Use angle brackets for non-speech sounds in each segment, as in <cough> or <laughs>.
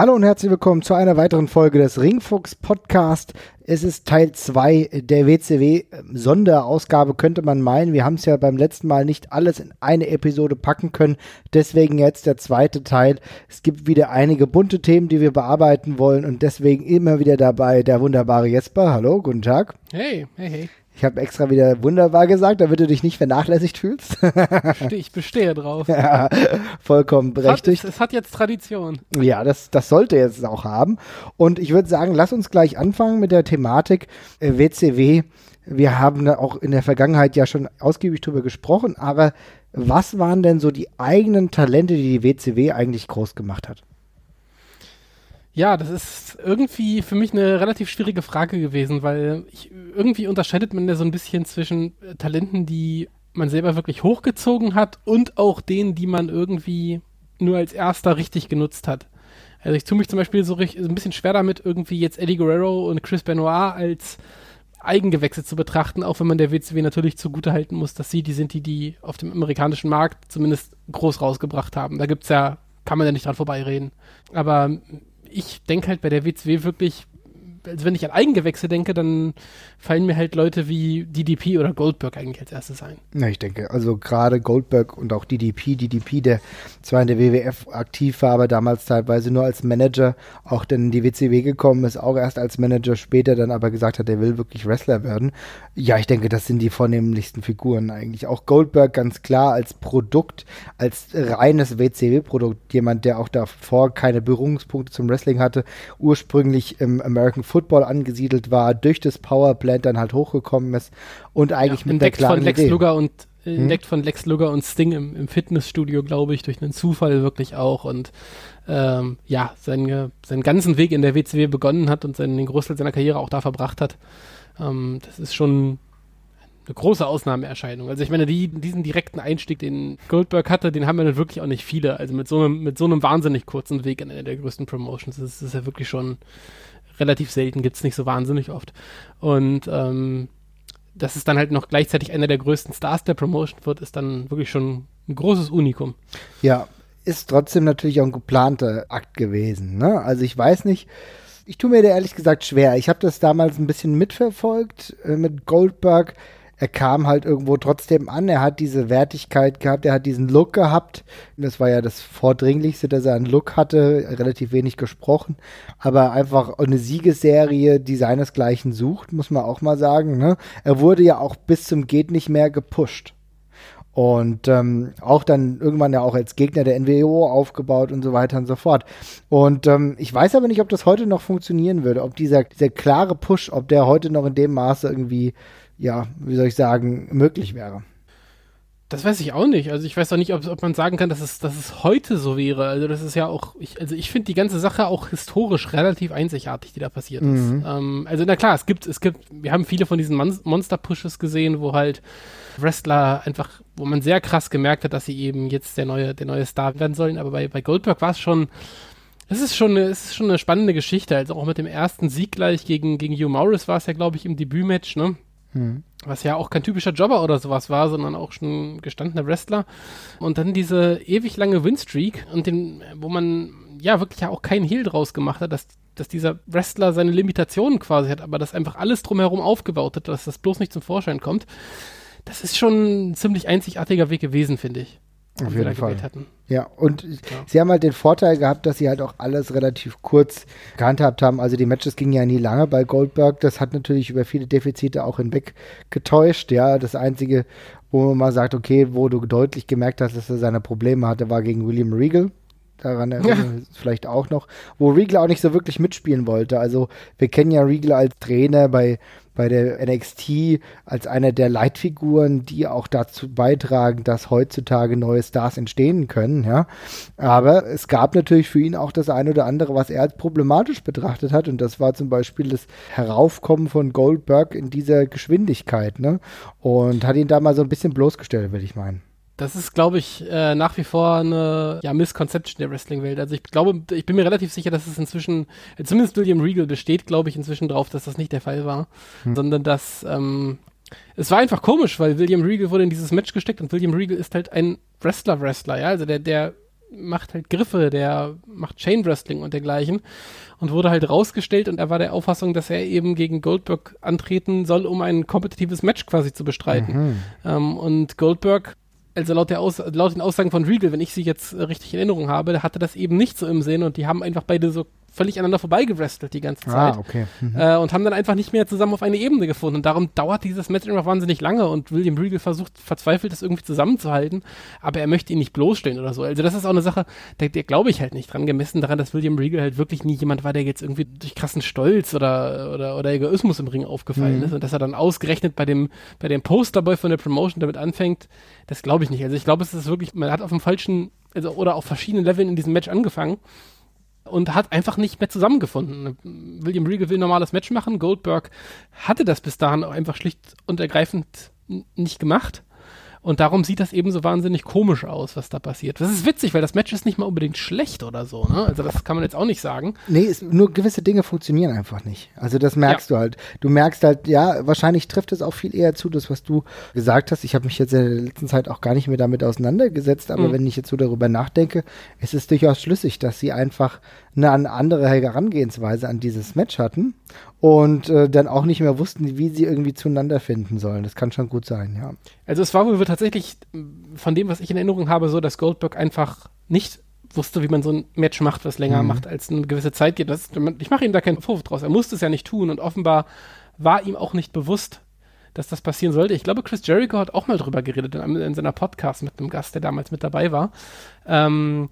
Hallo und herzlich willkommen zu einer weiteren Folge des Ringfuchs Podcast. Es ist Teil 2 der WCW Sonderausgabe, könnte man meinen. Wir haben es ja beim letzten Mal nicht alles in eine Episode packen können. Deswegen jetzt der zweite Teil. Es gibt wieder einige bunte Themen, die wir bearbeiten wollen und deswegen immer wieder dabei der wunderbare Jesper. Hallo, guten Tag. Hey, hey, hey. Ich habe extra wieder wunderbar gesagt, damit du dich nicht vernachlässigt fühlst. ich bestehe drauf. <laughs> Ja, vollkommen berechtigt. Es hat, jetzt Tradition. Ja, das, das sollte jetzt auch haben. Und ich würde sagen, lass uns gleich anfangen mit der Thematik äh, WCW. Wir haben da auch in der Vergangenheit ja schon ausgiebig drüber gesprochen, aber was waren denn so die eigenen Talente, die die WCW eigentlich groß gemacht hat? Ja, das ist irgendwie für mich eine relativ schwierige Frage gewesen, weil ich, irgendwie unterscheidet man ja so ein bisschen zwischen äh, Talenten, die man selber wirklich hochgezogen hat und auch denen, die man irgendwie nur als erster richtig genutzt hat. Also ich tue mich zum Beispiel so, richtig, ein bisschen schwer damit, irgendwie jetzt Eddie Guerrero und Chris Benoit als Eigengewächse zu betrachten, auch wenn man der WCW natürlich zugute halten muss, dass sie die sind, die die auf dem amerikanischen Markt zumindest groß rausgebracht haben. Da gibt's ja, kann man ja nicht dran vorbeireden. Aber ich denke halt bei der WCW wirklich, also wenn ich an Eigengewächse denke, dann fallen mir halt Leute wie DDP oder Goldberg eigentlich als erstes ein. Ja, ich denke, also gerade Goldberg und auch DDP, DDP, der zwar in der WWF aktiv war, aber damals teilweise nur als Manager auch dann in die WCW gekommen ist, auch erst als Manager später dann aber gesagt hat, er will wirklich Wrestler werden. Ja, ich denke, das sind die vornehmlichsten Figuren eigentlich. Auch Goldberg ganz klar als Produkt, als reines WCW-Produkt, jemand, der auch davor keine Berührungspunkte zum Wrestling hatte, ursprünglich im American Football angesiedelt war, durch das Powerplant dann halt hochgekommen ist und eigentlich ja, mit der klaren von Lex Idee. Luger und äh, hm? entdeckt von Lex Luger und Sting im, im Fitnessstudio, glaube ich, durch einen Zufall wirklich auch und ähm, ja, seinen, seinen ganzen Weg in der WCW begonnen hat und seinen, den Großteil seiner Karriere auch da verbracht hat. Ähm, das ist schon eine große Ausnahmeerscheinung. Also ich meine, die, diesen direkten Einstieg, den Goldberg hatte, den haben wir dann wirklich auch nicht viele. Also mit so einem, mit so einem wahnsinnig kurzen Weg in einer der größten Promotions. Das ist, das ist ja wirklich schon relativ selten, gibt es nicht so wahnsinnig oft. Und ähm, dass es dann halt noch gleichzeitig einer der größten Stars der Promotion wird, ist dann wirklich schon ein großes Unikum. Ja, ist trotzdem natürlich auch ein geplanter Akt gewesen. Ne? Also ich weiß nicht, ich tue mir da ehrlich gesagt schwer. Ich habe das damals ein bisschen mitverfolgt äh, mit Goldberg er kam halt irgendwo trotzdem an. Er hat diese Wertigkeit gehabt, er hat diesen Look gehabt. Das war ja das Vordringlichste, dass er einen Look hatte, relativ wenig gesprochen, aber einfach eine Siegesserie, die seinesgleichen sucht, muss man auch mal sagen. Ne? Er wurde ja auch bis zum Geht nicht mehr gepusht. Und ähm, auch dann irgendwann ja auch als Gegner der NWO aufgebaut und so weiter und so fort. Und ähm, ich weiß aber nicht, ob das heute noch funktionieren würde, ob dieser, dieser klare Push, ob der heute noch in dem Maße irgendwie ja, wie soll ich sagen, möglich wäre. Das weiß ich auch nicht. Also ich weiß auch nicht, ob, ob man sagen kann, dass es, dass es heute so wäre. Also das ist ja auch, ich, also ich finde die ganze Sache auch historisch relativ einzigartig, die da passiert ist. Mhm. Ähm, also na klar, es gibt, es gibt, wir haben viele von diesen Mon Monster-Pushes gesehen, wo halt Wrestler einfach, wo man sehr krass gemerkt hat, dass sie eben jetzt der neue, der neue Star werden sollen. Aber bei, bei Goldberg war es schon, es ist schon, es ist schon eine spannende Geschichte. Also auch mit dem ersten Sieg gleich gegen, gegen Hugh Morris war es ja, glaube ich, im Debütmatch, ne? Mhm. Was ja auch kein typischer Jobber oder sowas war, sondern auch schon gestandener Wrestler. Und dann diese ewig lange Winstreak und den, wo man ja wirklich ja auch keinen Heal draus gemacht hat, dass, dass dieser Wrestler seine Limitationen quasi hat, aber das einfach alles drumherum aufgebaut hat, dass das bloß nicht zum Vorschein kommt. Das ist schon ein ziemlich einzigartiger Weg gewesen, finde ich. Auf jeden Fall. Ja, und ja. sie haben halt den Vorteil gehabt, dass sie halt auch alles relativ kurz gehandhabt haben. Also die Matches gingen ja nie lange bei Goldberg. Das hat natürlich über viele Defizite auch hinweg getäuscht. Ja, das Einzige, wo man mal sagt, okay, wo du deutlich gemerkt hast, dass er seine Probleme hatte, war gegen William Regal. Daran erinnern ja. vielleicht auch noch, wo Regal auch nicht so wirklich mitspielen wollte. Also wir kennen ja Regal als Trainer bei bei der NXT als einer der Leitfiguren, die auch dazu beitragen, dass heutzutage neue Stars entstehen können, ja. Aber es gab natürlich für ihn auch das eine oder andere, was er als problematisch betrachtet hat. Und das war zum Beispiel das Heraufkommen von Goldberg in dieser Geschwindigkeit, ne? Und hat ihn da mal so ein bisschen bloßgestellt, würde ich meinen. Das ist, glaube ich, äh, nach wie vor eine ja, Misconception der Wrestling-Welt. Also ich glaube, ich bin mir relativ sicher, dass es inzwischen, äh, zumindest William Regal besteht, glaube ich, inzwischen drauf, dass das nicht der Fall war, hm. sondern dass ähm, es war einfach komisch, weil William Regal wurde in dieses Match gesteckt und William Regal ist halt ein Wrestler-Wrestler, ja, also der, der macht halt Griffe, der macht Chain Wrestling und dergleichen und wurde halt rausgestellt und er war der Auffassung, dass er eben gegen Goldberg antreten soll, um ein kompetitives Match quasi zu bestreiten. Mhm. Ähm, und Goldberg also laut, der Aus laut den Aussagen von Regal, wenn ich sie jetzt richtig in Erinnerung habe, hatte das eben nicht so im Sinn und die haben einfach beide so völlig aneinander vorbeigewrestelt die ganze ah, Zeit. Ah, okay. Mhm. Äh, und haben dann einfach nicht mehr zusammen auf eine Ebene gefunden. Und darum dauert dieses Match einfach wahnsinnig lange und William Regal versucht verzweifelt, das irgendwie zusammenzuhalten, aber er möchte ihn nicht bloßstellen oder so. Also das ist auch eine Sache, der, der glaube ich halt nicht dran, gemessen daran, dass William Regal halt wirklich nie jemand war, der jetzt irgendwie durch krassen Stolz oder, oder, oder Egoismus im Ring aufgefallen mhm. ist. Und dass er dann ausgerechnet bei dem, bei dem Posterboy von der Promotion damit anfängt, das glaube ich nicht. Also ich glaube, es ist wirklich, man hat auf dem falschen, also oder auf verschiedenen Leveln in diesem Match angefangen und hat einfach nicht mehr zusammengefunden. William Regal will ein normales Match machen. Goldberg hatte das bis dahin auch einfach schlicht und ergreifend nicht gemacht. Und darum sieht das eben so wahnsinnig komisch aus, was da passiert. Das ist witzig, weil das Match ist nicht mal unbedingt schlecht oder so. Ne? Also das kann man jetzt auch nicht sagen. Nee, es, nur gewisse Dinge funktionieren einfach nicht. Also das merkst ja. du halt. Du merkst halt, ja, wahrscheinlich trifft es auch viel eher zu, das, was du gesagt hast. Ich habe mich jetzt in der letzten Zeit auch gar nicht mehr damit auseinandergesetzt, aber mhm. wenn ich jetzt so darüber nachdenke, es ist durchaus schlüssig, dass sie einfach eine andere Herangehensweise an dieses Match hatten und äh, dann auch nicht mehr wussten, wie sie irgendwie zueinander finden sollen. Das kann schon gut sein, ja. Also es war wohl tatsächlich von dem, was ich in Erinnerung habe, so, dass Goldberg einfach nicht wusste, wie man so ein Match macht, was länger mhm. macht, als eine gewisse Zeit geht. Das, ich mache ihm da keinen Vorwurf draus. Er musste es ja nicht tun und offenbar war ihm auch nicht bewusst, dass das passieren sollte. Ich glaube, Chris Jericho hat auch mal drüber geredet in, in seiner Podcast mit einem Gast, der damals mit dabei war. Ähm,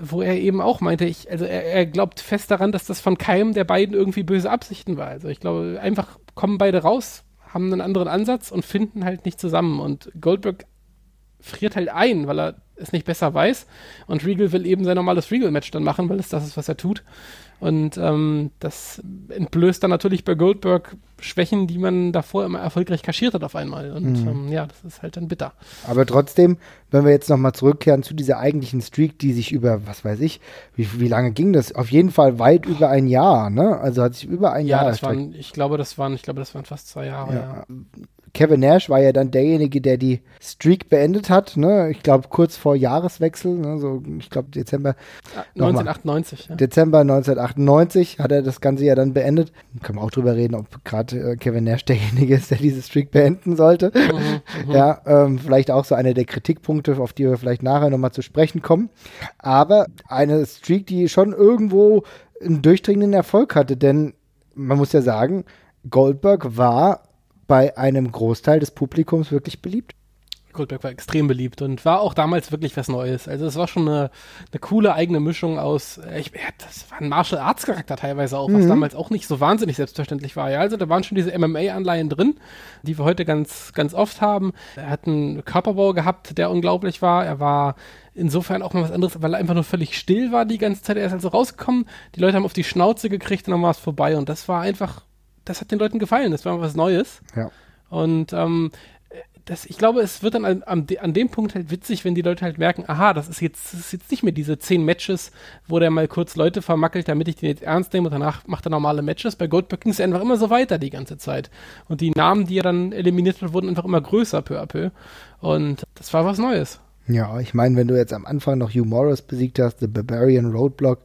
wo er eben auch meinte, ich, also er, er, glaubt fest daran, dass das von keinem der beiden irgendwie böse Absichten war. Also ich glaube, einfach kommen beide raus, haben einen anderen Ansatz und finden halt nicht zusammen. Und Goldberg friert halt ein, weil er es nicht besser weiß. Und Regal will eben sein normales Regal-Match dann machen, weil es das ist, was er tut. Und ähm, das entblößt dann natürlich bei Goldberg Schwächen, die man davor immer erfolgreich kaschiert hat auf einmal. Und mhm. ähm, ja, das ist halt dann bitter. Aber trotzdem, wenn wir jetzt nochmal zurückkehren zu dieser eigentlichen Streak, die sich über, was weiß ich, wie, wie lange ging das? Auf jeden Fall weit über ein Jahr, ne? Also hat sich über ein ja, Jahr. Ja, das waren, ich glaube, das waren, ich glaube, das waren fast zwei Jahre. Ja. ja. Kevin Nash war ja dann derjenige, der die Streak beendet hat, ne? Ich glaube kurz vor Jahreswechsel, ne? so ich glaube Dezember 1998. Ja. Dezember 1998 hat er das Ganze ja dann beendet. Kann man auch drüber reden, ob gerade äh, Kevin Nash derjenige ist, der diese Streak beenden sollte. Mhm, <laughs> mhm. ja, ähm, vielleicht auch so einer der Kritikpunkte, auf die wir vielleicht nachher nochmal zu sprechen kommen. Aber eine Streak, die schon irgendwo einen durchdringenden Erfolg hatte, denn man muss ja sagen, Goldberg war bei einem Großteil des Publikums wirklich beliebt. Goldberg war extrem beliebt und war auch damals wirklich was Neues. Also es war schon eine, eine coole eigene Mischung aus, äh, ich, das war ein Martial Arts Charakter teilweise auch, was mhm. damals auch nicht so wahnsinnig selbstverständlich war. Ja, also da waren schon diese MMA-Anleihen drin, die wir heute ganz, ganz oft haben. Er hat einen Körperbau gehabt, der unglaublich war. Er war insofern auch mal was anderes, weil er einfach nur völlig still war die ganze Zeit. Er ist also rausgekommen, die Leute haben auf die Schnauze gekriegt und dann war es vorbei und das war einfach das hat den Leuten gefallen. Das war was Neues. Ja. Und ähm, das, ich glaube, es wird dann an, an, an, dem Punkt halt witzig, wenn die Leute halt merken, aha, das ist jetzt, das ist jetzt nicht mehr diese zehn Matches, wo der mal kurz Leute vermackelt, damit ich den jetzt ernst nehme und danach macht er normale Matches. Bei Goldberg ging es einfach immer so weiter die ganze Zeit. Und die Namen, die er dann eliminiert hat, wurden einfach immer größer peu à peu. Und das war was Neues. Ja, ich meine, wenn du jetzt am Anfang noch Hugh Morris besiegt hast, The Barbarian Roadblock,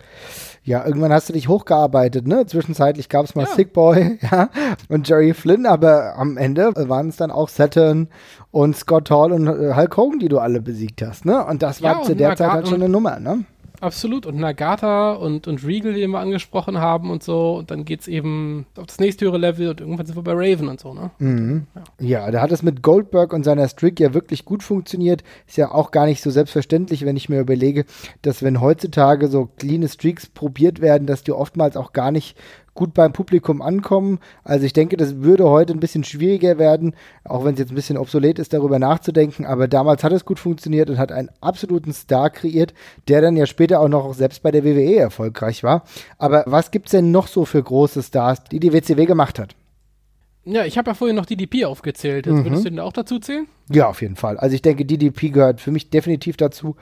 ja, irgendwann hast du dich hochgearbeitet, ne? Zwischenzeitlich gab es mal ja. Sick Boy, <laughs> ja, und Jerry Flynn, aber am Ende waren es dann auch Saturn und Scott Hall und äh, Hulk Hogan, die du alle besiegt hast, ne? Und das war ja, zu der Zeit halt schon eine Nummer, ne? Absolut. Und Nagata und, und Regal, die wir angesprochen haben und so. Und dann geht es eben auf das nächste höhere Level und irgendwann sind wir bei Raven und so, ne? Mhm. Ja. ja, da hat es mit Goldberg und seiner Streak ja wirklich gut funktioniert. Ist ja auch gar nicht so selbstverständlich, wenn ich mir überlege, dass wenn heutzutage so clean Streaks probiert werden, dass die oftmals auch gar nicht gut beim Publikum ankommen. Also ich denke, das würde heute ein bisschen schwieriger werden, auch wenn es jetzt ein bisschen obsolet ist, darüber nachzudenken. Aber damals hat es gut funktioniert und hat einen absoluten Star kreiert, der dann ja später auch noch selbst bei der WWE erfolgreich war. Aber was gibt es denn noch so für große Stars, die die WCW gemacht hat? Ja, ich habe ja vorhin noch DDP aufgezählt. Jetzt mhm. würdest du den auch dazu zählen? Ja, auf jeden Fall. Also ich denke, DDP gehört für mich definitiv dazu.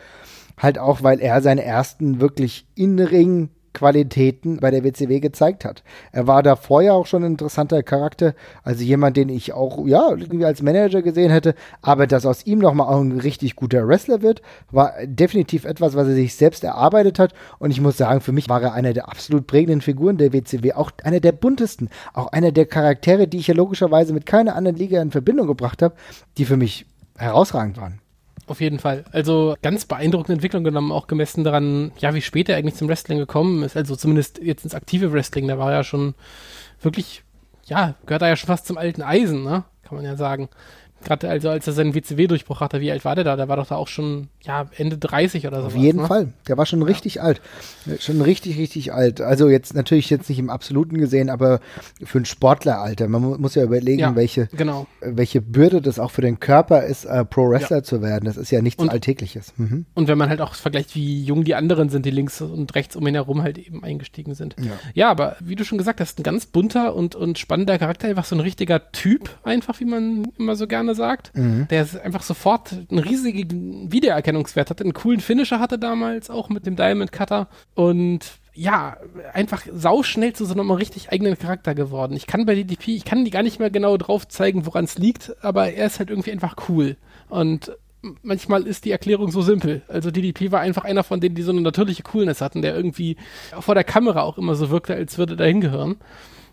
Halt auch, weil er seine ersten wirklich in Ring Qualitäten bei der WCW gezeigt hat. Er war da vorher auch schon ein interessanter Charakter, also jemand, den ich auch, ja, irgendwie als Manager gesehen hätte, aber dass aus ihm nochmal auch ein richtig guter Wrestler wird, war definitiv etwas, was er sich selbst erarbeitet hat und ich muss sagen, für mich war er einer der absolut prägenden Figuren der WCW, auch einer der buntesten, auch einer der Charaktere, die ich ja logischerweise mit keiner anderen Liga in Verbindung gebracht habe, die für mich herausragend waren. Auf jeden Fall. Also ganz beeindruckende Entwicklung genommen, auch gemessen daran, ja, wie spät er eigentlich zum Wrestling gekommen ist. Also zumindest jetzt ins aktive Wrestling, da war er ja schon wirklich, ja, gehört er ja schon fast zum alten Eisen, ne? Kann man ja sagen. Gerade also als er seinen WCW-Durchbruch hatte, wie alt war der da? Der war doch da auch schon, ja, Ende 30 oder so. Auf jeden ne? Fall. Der war schon richtig ja. alt. Schon richtig, richtig alt. Also jetzt natürlich jetzt nicht im Absoluten gesehen, aber für ein Sportleralter. Man muss ja überlegen, ja, welche, genau. welche Bürde das auch für den Körper ist, äh, Pro-Wrestler ja. zu werden. Das ist ja nichts und, Alltägliches. Mhm. Und wenn man halt auch vergleicht, wie jung die anderen sind, die links und rechts um ihn herum halt eben eingestiegen sind. Ja, ja aber wie du schon gesagt hast, ein ganz bunter und, und spannender Charakter, einfach so ein richtiger Typ, einfach wie man immer so gerne sagt, mhm. der einfach sofort einen riesigen Wiedererkennungswert hatte, einen coolen Finisher hatte damals auch mit dem Diamond Cutter und ja, einfach sauschnell zu so einem richtig eigenen Charakter geworden. Ich kann bei DDP, ich kann die gar nicht mehr genau drauf zeigen, woran es liegt, aber er ist halt irgendwie einfach cool. Und manchmal ist die Erklärung so simpel. Also DDP war einfach einer von denen, die so eine natürliche Coolness hatten, der irgendwie vor der Kamera auch immer so wirkte, als würde er dahin gehören.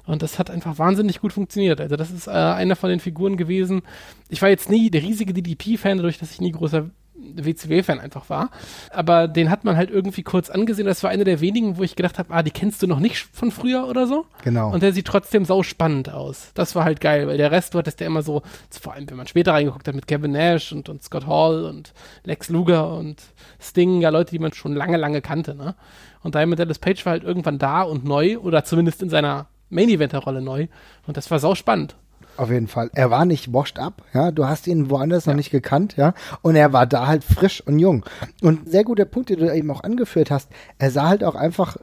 Und das hat einfach wahnsinnig gut funktioniert. Also das ist äh, einer von den Figuren gewesen. Ich war jetzt nie der riesige DDP-Fan, dadurch, dass ich nie großer WCW-Fan einfach war. Aber den hat man halt irgendwie kurz angesehen. Das war einer der wenigen, wo ich gedacht habe, ah, die kennst du noch nicht von früher oder so. Genau. Und der sieht trotzdem sau spannend aus. Das war halt geil, weil der Rest war, dass der immer so, vor allem wenn man später reingeguckt hat mit Kevin Nash und, und Scott Hall und Lex Luger und Sting, ja Leute, die man schon lange, lange kannte, ne? Und Diamond Dallas Page war halt irgendwann da und neu oder zumindest in seiner Main-Eventer-Rolle neu. Und das war sau spannend. Auf jeden Fall. Er war nicht washed up, ja. Du hast ihn woanders ja. noch nicht gekannt, ja. Und er war da halt frisch und jung. Und sehr guter Punkt, den du eben auch angeführt hast. Er sah halt auch einfach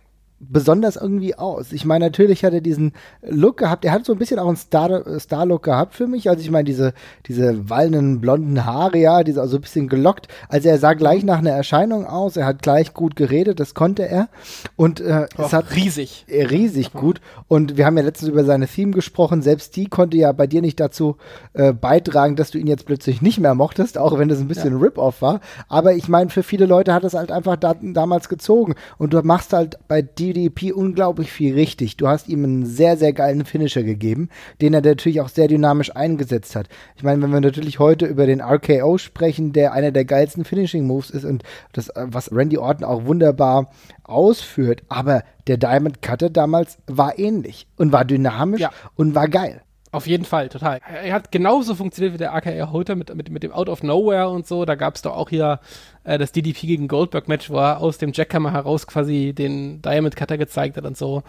besonders irgendwie aus. Ich meine, natürlich hat er diesen Look gehabt. Er hat so ein bisschen auch einen Star-Look Star gehabt für mich. Also ich meine, diese, diese wallenden blonden Haare, ja, diese also ein bisschen gelockt. Also er sah gleich nach einer Erscheinung aus. Er hat gleich gut geredet, das konnte er. Und äh, oh, es hat riesig. Äh, riesig gut. Und wir haben ja letztens über seine Theme gesprochen. Selbst die konnte ja bei dir nicht dazu äh, beitragen, dass du ihn jetzt plötzlich nicht mehr mochtest, auch wenn das ein bisschen ja. Rip-Off war. Aber ich meine, für viele Leute hat es halt einfach da, damals gezogen. Und du machst halt bei die DDP unglaublich viel richtig. Du hast ihm einen sehr, sehr geilen Finisher gegeben, den er natürlich auch sehr dynamisch eingesetzt hat. Ich meine, wenn wir natürlich heute über den RKO sprechen, der einer der geilsten Finishing Moves ist und das, was Randy Orton auch wunderbar ausführt, aber der Diamond Cutter damals war ähnlich und war dynamisch ja. und war geil. Auf jeden Fall, total. Er hat genauso funktioniert wie der AKR Holter mit, mit, mit dem Out of Nowhere und so. Da gab es doch auch hier äh, das DDP gegen Goldberg Match, wo er aus dem Jackhammer heraus quasi den Diamond Cutter gezeigt hat und so.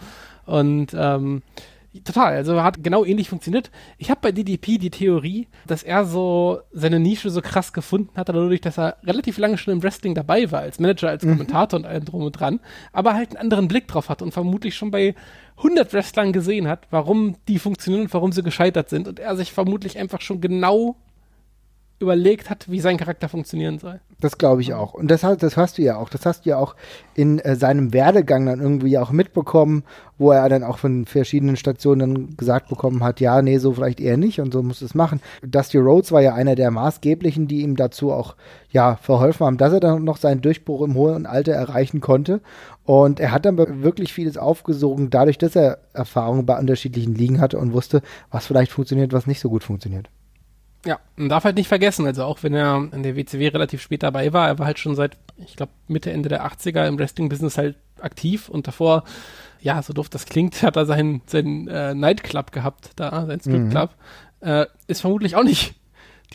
Und ähm, Total, also hat genau ähnlich funktioniert. Ich habe bei DDP die Theorie, dass er so seine Nische so krass gefunden hat, dadurch, dass er relativ lange schon im Wrestling dabei war, als Manager, als mhm. Kommentator mhm. und allem drum und dran, aber halt einen anderen Blick drauf hat und vermutlich schon bei 100 Wrestlern gesehen hat, warum die funktionieren und warum sie gescheitert sind und er sich vermutlich einfach schon genau überlegt hat, wie sein Charakter funktionieren soll. Das glaube ich auch. Und das, das hast du ja auch. Das hast du ja auch in äh, seinem Werdegang dann irgendwie auch mitbekommen, wo er dann auch von verschiedenen Stationen dann gesagt bekommen hat, ja, nee, so vielleicht eher nicht und so muss es machen. Dusty Rhodes war ja einer der maßgeblichen, die ihm dazu auch ja verholfen haben, dass er dann noch seinen Durchbruch im hohen Alter erreichen konnte. Und er hat dann wirklich vieles aufgesogen, dadurch, dass er Erfahrungen bei unterschiedlichen Ligen hatte und wusste, was vielleicht funktioniert, was nicht so gut funktioniert. Ja, man darf halt nicht vergessen, also auch wenn er in der WCW relativ spät dabei war, er war halt schon seit, ich glaube, Mitte, Ende der 80er im Wrestling-Business halt aktiv und davor, ja, so doof das klingt, <laughs> hat er seinen, seinen äh, Nightclub gehabt, da, sein Stripclub. Mhm. Äh, ist vermutlich auch nicht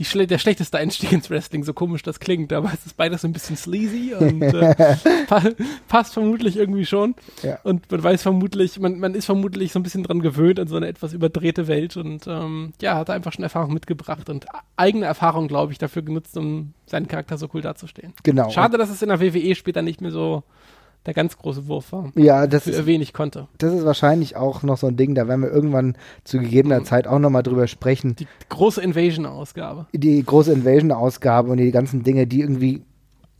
schle der schlechteste Einstieg ins Wrestling, so komisch das klingt, aber es ist beides so ein bisschen sleazy und <laughs> äh, pa passt vermutlich irgendwie schon. Ja. Und man weiß vermutlich, man, man ist vermutlich so ein bisschen dran gewöhnt an so eine etwas überdrehte Welt und ähm, ja, hat einfach schon Erfahrung mitgebracht und eigene Erfahrung, glaube ich, dafür genutzt, um seinen Charakter so cool dazustehen. Genau. Schade, dass es in der WWE später nicht mehr so der ganz große Wurf war. Ja, das ist wenig konnte. Das ist wahrscheinlich auch noch so ein Ding, da werden wir irgendwann zu gegebener mhm. Zeit auch nochmal drüber sprechen. Die große Invasion-Ausgabe. Die große Invasion-Ausgabe und die ganzen Dinge, die irgendwie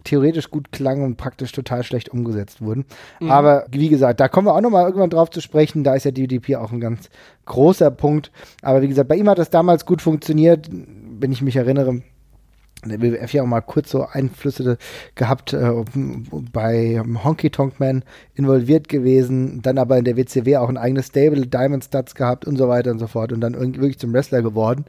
theoretisch gut klangen und praktisch total schlecht umgesetzt wurden. Mhm. Aber wie gesagt, da kommen wir auch nochmal irgendwann drauf zu sprechen. Da ist ja DDP auch ein ganz großer Punkt. Aber wie gesagt, bei ihm hat das damals gut funktioniert, wenn ich mich erinnere der WWF ja auch mal kurz so Einflüsse gehabt, äh, bei Honky Tonk Man involviert gewesen, dann aber in der WCW auch ein eigenes Stable, Diamond Studs gehabt und so weiter und so fort und dann wirklich zum Wrestler geworden.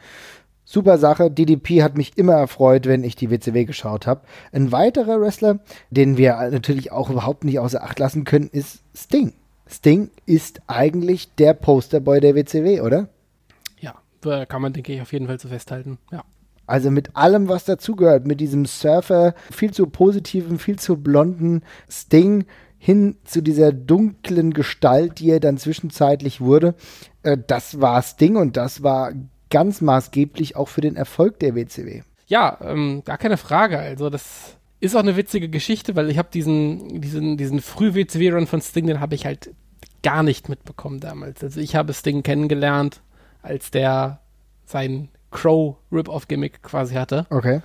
Super Sache. DDP hat mich immer erfreut, wenn ich die WCW geschaut habe. Ein weiterer Wrestler, den wir natürlich auch überhaupt nicht außer Acht lassen können, ist Sting. Sting ist eigentlich der Posterboy der WCW, oder? Ja, kann man, denke ich, auf jeden Fall so festhalten. Ja. Also mit allem, was dazugehört, mit diesem Surfer, viel zu positiven, viel zu blonden Sting hin zu dieser dunklen Gestalt, die er dann zwischenzeitlich wurde. Äh, das war Sting und das war ganz maßgeblich auch für den Erfolg der WCW. Ja, ähm, gar keine Frage. Also das ist auch eine witzige Geschichte, weil ich habe diesen, diesen, diesen Früh-WCW-Run von Sting, den habe ich halt gar nicht mitbekommen damals. Also ich habe Sting kennengelernt, als der sein Crow-Rip-Off-Gimmick quasi hatte. Okay.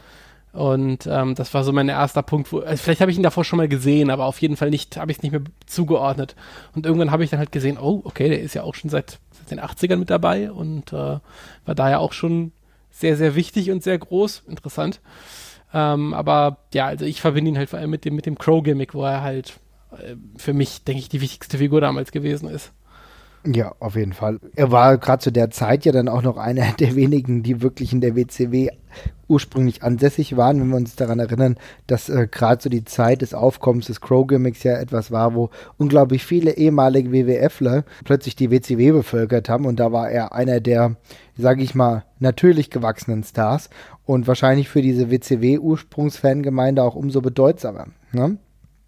Und ähm, das war so mein erster Punkt, wo, also vielleicht habe ich ihn davor schon mal gesehen, aber auf jeden Fall nicht, habe ich es nicht mehr zugeordnet. Und irgendwann habe ich dann halt gesehen, oh, okay, der ist ja auch schon seit, seit den 80ern mit dabei und äh, war daher auch schon sehr, sehr wichtig und sehr groß. Interessant. Ähm, aber ja, also ich verbinde ihn halt vor allem mit dem, mit dem Crow-Gimmick, wo er halt äh, für mich, denke ich, die wichtigste Figur damals gewesen ist. Ja, auf jeden Fall. Er war gerade zu der Zeit ja dann auch noch einer <laughs> der wenigen, die wirklich in der WCW ursprünglich ansässig waren, wenn wir uns daran erinnern, dass äh, gerade so die Zeit des Aufkommens des Crow-Gimmicks ja etwas war, wo unglaublich viele ehemalige WWFler plötzlich die WCW bevölkert haben und da war er einer der, sage ich mal, natürlich gewachsenen Stars und wahrscheinlich für diese WCW-Ursprungsfangemeinde auch umso bedeutsamer. Ne?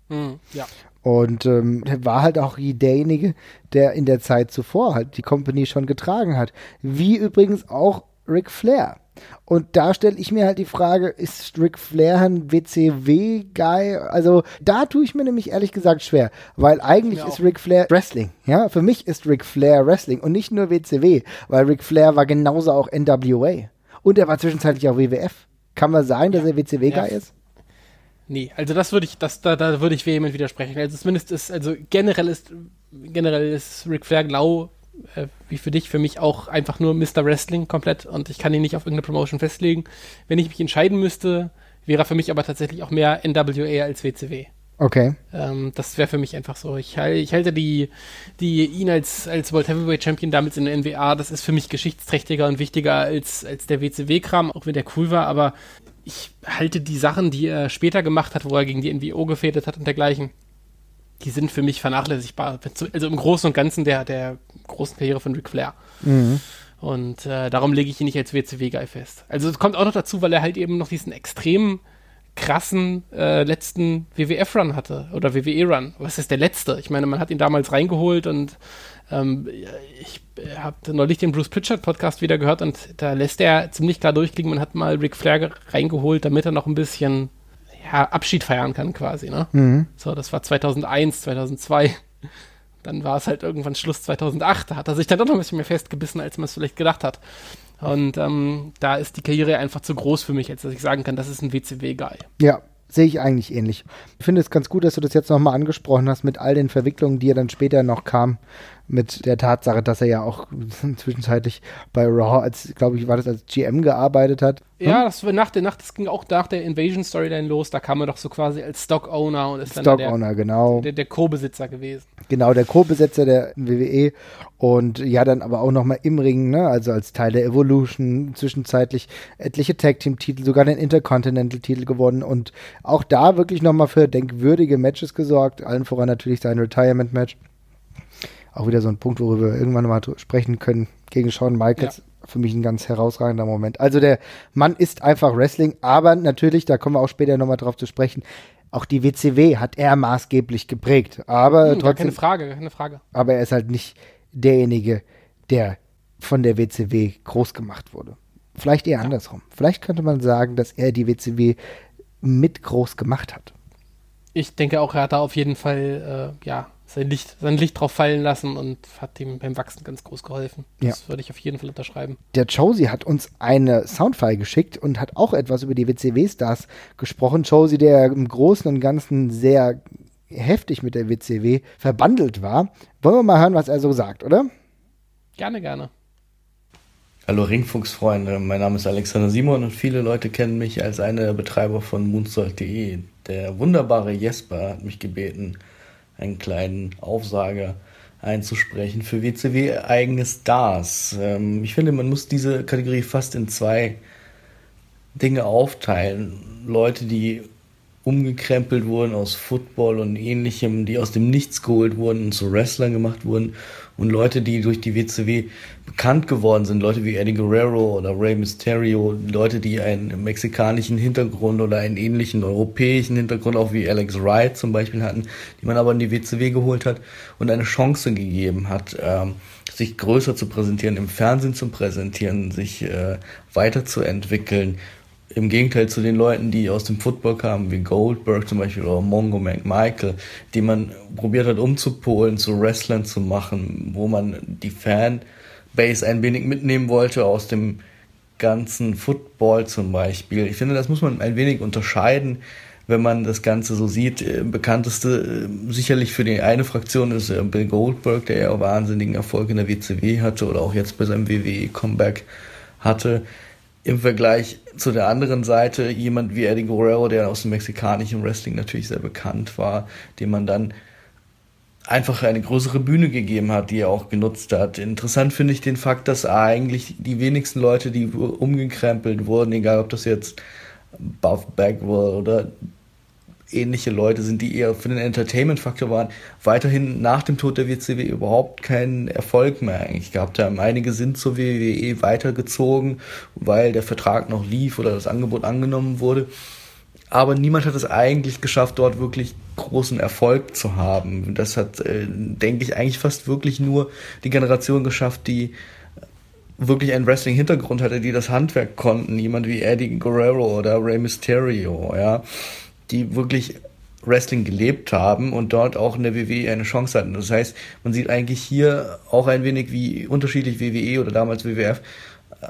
Mhm, ja. Und ähm, war halt auch derjenige, der in der Zeit zuvor halt die Company schon getragen hat. Wie übrigens auch Ric Flair. Und da stelle ich mir halt die Frage, ist Ric Flair ein WCW-Guy? Also da tue ich mir nämlich ehrlich gesagt schwer, weil eigentlich ist Ric Flair Wrestling. Ja, für mich ist Ric Flair Wrestling und nicht nur WCW, weil Ric Flair war genauso auch NWA. Und er war zwischenzeitlich auch WWF. Kann man sagen, dass er WCW-Guy ja. ist? Nee, also das würde ich, das, da, da würde ich vehement widersprechen. Also zumindest ist, also generell ist, generell ist Ric Flair Glau, äh, wie für dich, für mich auch einfach nur Mr. Wrestling komplett und ich kann ihn nicht auf irgendeine Promotion festlegen. Wenn ich mich entscheiden müsste, wäre er für mich aber tatsächlich auch mehr NWA als WCW. Okay. Ähm, das wäre für mich einfach so. Ich, ich halte die, die, ihn als, als World Heavyweight Champion damals in der NWA, das ist für mich geschichtsträchtiger und wichtiger als, als der WCW-Kram, auch wenn der cool war, aber ich halte die Sachen, die er später gemacht hat, wo er gegen die NWO gefädet hat und dergleichen, die sind für mich vernachlässigbar. Also im Großen und Ganzen der, der großen Karriere von Ric Flair. Mhm. Und äh, darum lege ich ihn nicht als WCW-Guy fest. Also es kommt auch noch dazu, weil er halt eben noch diesen extremen krassen äh, letzten WWF-Run hatte oder WWE-Run. Was ist der letzte? Ich meine, man hat ihn damals reingeholt und ähm, ich habe neulich den Bruce Pritchard Podcast wieder gehört und da lässt er ziemlich klar durchklicken, man hat mal Ric Flair reingeholt, damit er noch ein bisschen ja, Abschied feiern kann quasi. Ne? Mhm. So, das war 2001, 2002. Dann war es halt irgendwann Schluss 2008. Da hat er sich dann doch noch ein bisschen mehr festgebissen, als man es vielleicht gedacht hat. Und ähm, da ist die Karriere einfach zu groß für mich, als dass ich sagen kann, das ist ein WCW-Guy. Ja, sehe ich eigentlich ähnlich. Ich finde es ganz gut, dass du das jetzt nochmal angesprochen hast mit all den Verwicklungen, die ja dann später noch kamen mit der Tatsache, dass er ja auch <laughs> zwischenzeitlich bei Raw, als glaube ich, war das als GM gearbeitet hat. Ja, hm? das war nach der Nacht, das ging auch nach der Invasion Storyline los, da kam er doch so quasi als Stock Owner und ist Stock dann der, Owner, genau. Der, der Co-Besitzer gewesen. Genau, der Co-Besitzer der WWE und ja, dann aber auch nochmal im Ring, ne, also als Teil der Evolution, zwischenzeitlich etliche Tag-Team-Titel, sogar den Intercontinental-Titel gewonnen und auch da wirklich nochmal für denkwürdige Matches gesorgt, allen voran natürlich sein Retirement-Match auch wieder so ein Punkt, worüber wir irgendwann mal sprechen können. Gegen Shawn Michaels ja. für mich ein ganz herausragender Moment. Also der Mann ist einfach Wrestling, aber natürlich, da kommen wir auch später nochmal drauf zu sprechen, auch die WCW hat er maßgeblich geprägt. Aber hm, trotzdem. Keine Frage, keine Frage. Aber er ist halt nicht derjenige, der von der WCW groß gemacht wurde. Vielleicht eher ja. andersrum. Vielleicht könnte man sagen, dass er die WCW mit groß gemacht hat. Ich denke auch, er hat da auf jeden Fall, äh, ja, sein Licht, sein Licht drauf fallen lassen und hat ihm beim Wachsen ganz groß geholfen. Das ja. würde ich auf jeden Fall unterschreiben. Der Josie hat uns eine Soundfile geschickt und hat auch etwas über die WCW-Stars gesprochen. Josie, der im Großen und Ganzen sehr heftig mit der WCW verbandelt war. Wollen wir mal hören, was er so sagt, oder? Gerne, gerne. Hallo Ringfuchsfreunde, mein Name ist Alexander Simon und viele Leute kennen mich als einer der Betreiber von Moonsault.de. Der wunderbare Jesper hat mich gebeten, einen kleinen Aufsager einzusprechen für WCW eigene Stars. Ähm, ich finde, man muss diese Kategorie fast in zwei Dinge aufteilen. Leute, die umgekrempelt wurden aus Football und ähnlichem, die aus dem Nichts geholt wurden und zu Wrestlern gemacht wurden und Leute, die durch die WCW bekannt geworden sind, Leute wie Eddie Guerrero oder Rey Mysterio, Leute, die einen mexikanischen Hintergrund oder einen ähnlichen europäischen Hintergrund, auch wie Alex Wright zum Beispiel hatten, die man aber in die WCW geholt hat und eine Chance gegeben hat, ähm, sich größer zu präsentieren, im Fernsehen zu präsentieren, sich äh, weiterzuentwickeln, im Gegenteil zu den Leuten, die aus dem Football kamen, wie Goldberg zum Beispiel oder Mongo McMichael, die man probiert hat umzupolen, zu Wrestlern zu machen, wo man die Fanbase ein wenig mitnehmen wollte aus dem ganzen Football zum Beispiel. Ich finde, das muss man ein wenig unterscheiden, wenn man das Ganze so sieht. Äh, bekannteste äh, sicherlich für die eine Fraktion ist äh, Bill Goldberg, der ja wahnsinnigen Erfolg in der WCW hatte oder auch jetzt bei seinem WWE-Comeback hatte im Vergleich zu der anderen Seite jemand wie Eddie Guerrero, der aus dem mexikanischen Wrestling natürlich sehr bekannt war, dem man dann einfach eine größere Bühne gegeben hat, die er auch genutzt hat. Interessant finde ich den Fakt, dass eigentlich die wenigsten Leute, die umgekrempelt wurden, egal ob das jetzt Buff Bagwell oder ähnliche Leute sind, die eher für den Entertainment-Faktor waren, weiterhin nach dem Tod der WCW überhaupt keinen Erfolg mehr eigentlich gehabt haben. Einige sind zur WWE weitergezogen, weil der Vertrag noch lief oder das Angebot angenommen wurde. Aber niemand hat es eigentlich geschafft, dort wirklich großen Erfolg zu haben. Das hat, äh, denke ich, eigentlich fast wirklich nur die Generation geschafft, die wirklich einen Wrestling-Hintergrund hatte, die das Handwerk konnten. Jemand wie Eddie Guerrero oder Rey Mysterio, ja die wirklich Wrestling gelebt haben und dort auch in der WWE eine Chance hatten. Das heißt, man sieht eigentlich hier auch ein wenig, wie unterschiedlich WWE oder damals WWF äh,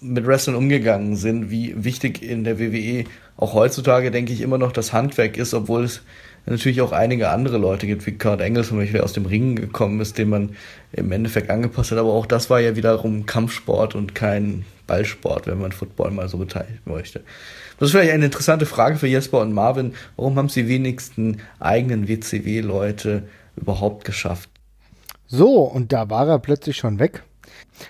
mit Wrestling umgegangen sind, wie wichtig in der WWE auch heutzutage, denke ich, immer noch das Handwerk ist, obwohl es natürlich auch einige andere Leute gibt, wie Kurt Engel zum Beispiel, der aus dem Ringen gekommen ist, den man im Endeffekt angepasst hat. Aber auch das war ja wiederum Kampfsport und kein Ballsport, wenn man Football mal so beteiligt möchte. Das ist vielleicht eine interessante Frage für Jesper und Marvin. Warum haben sie wenigsten eigenen WCW-Leute überhaupt geschafft? So, und da war er plötzlich schon weg.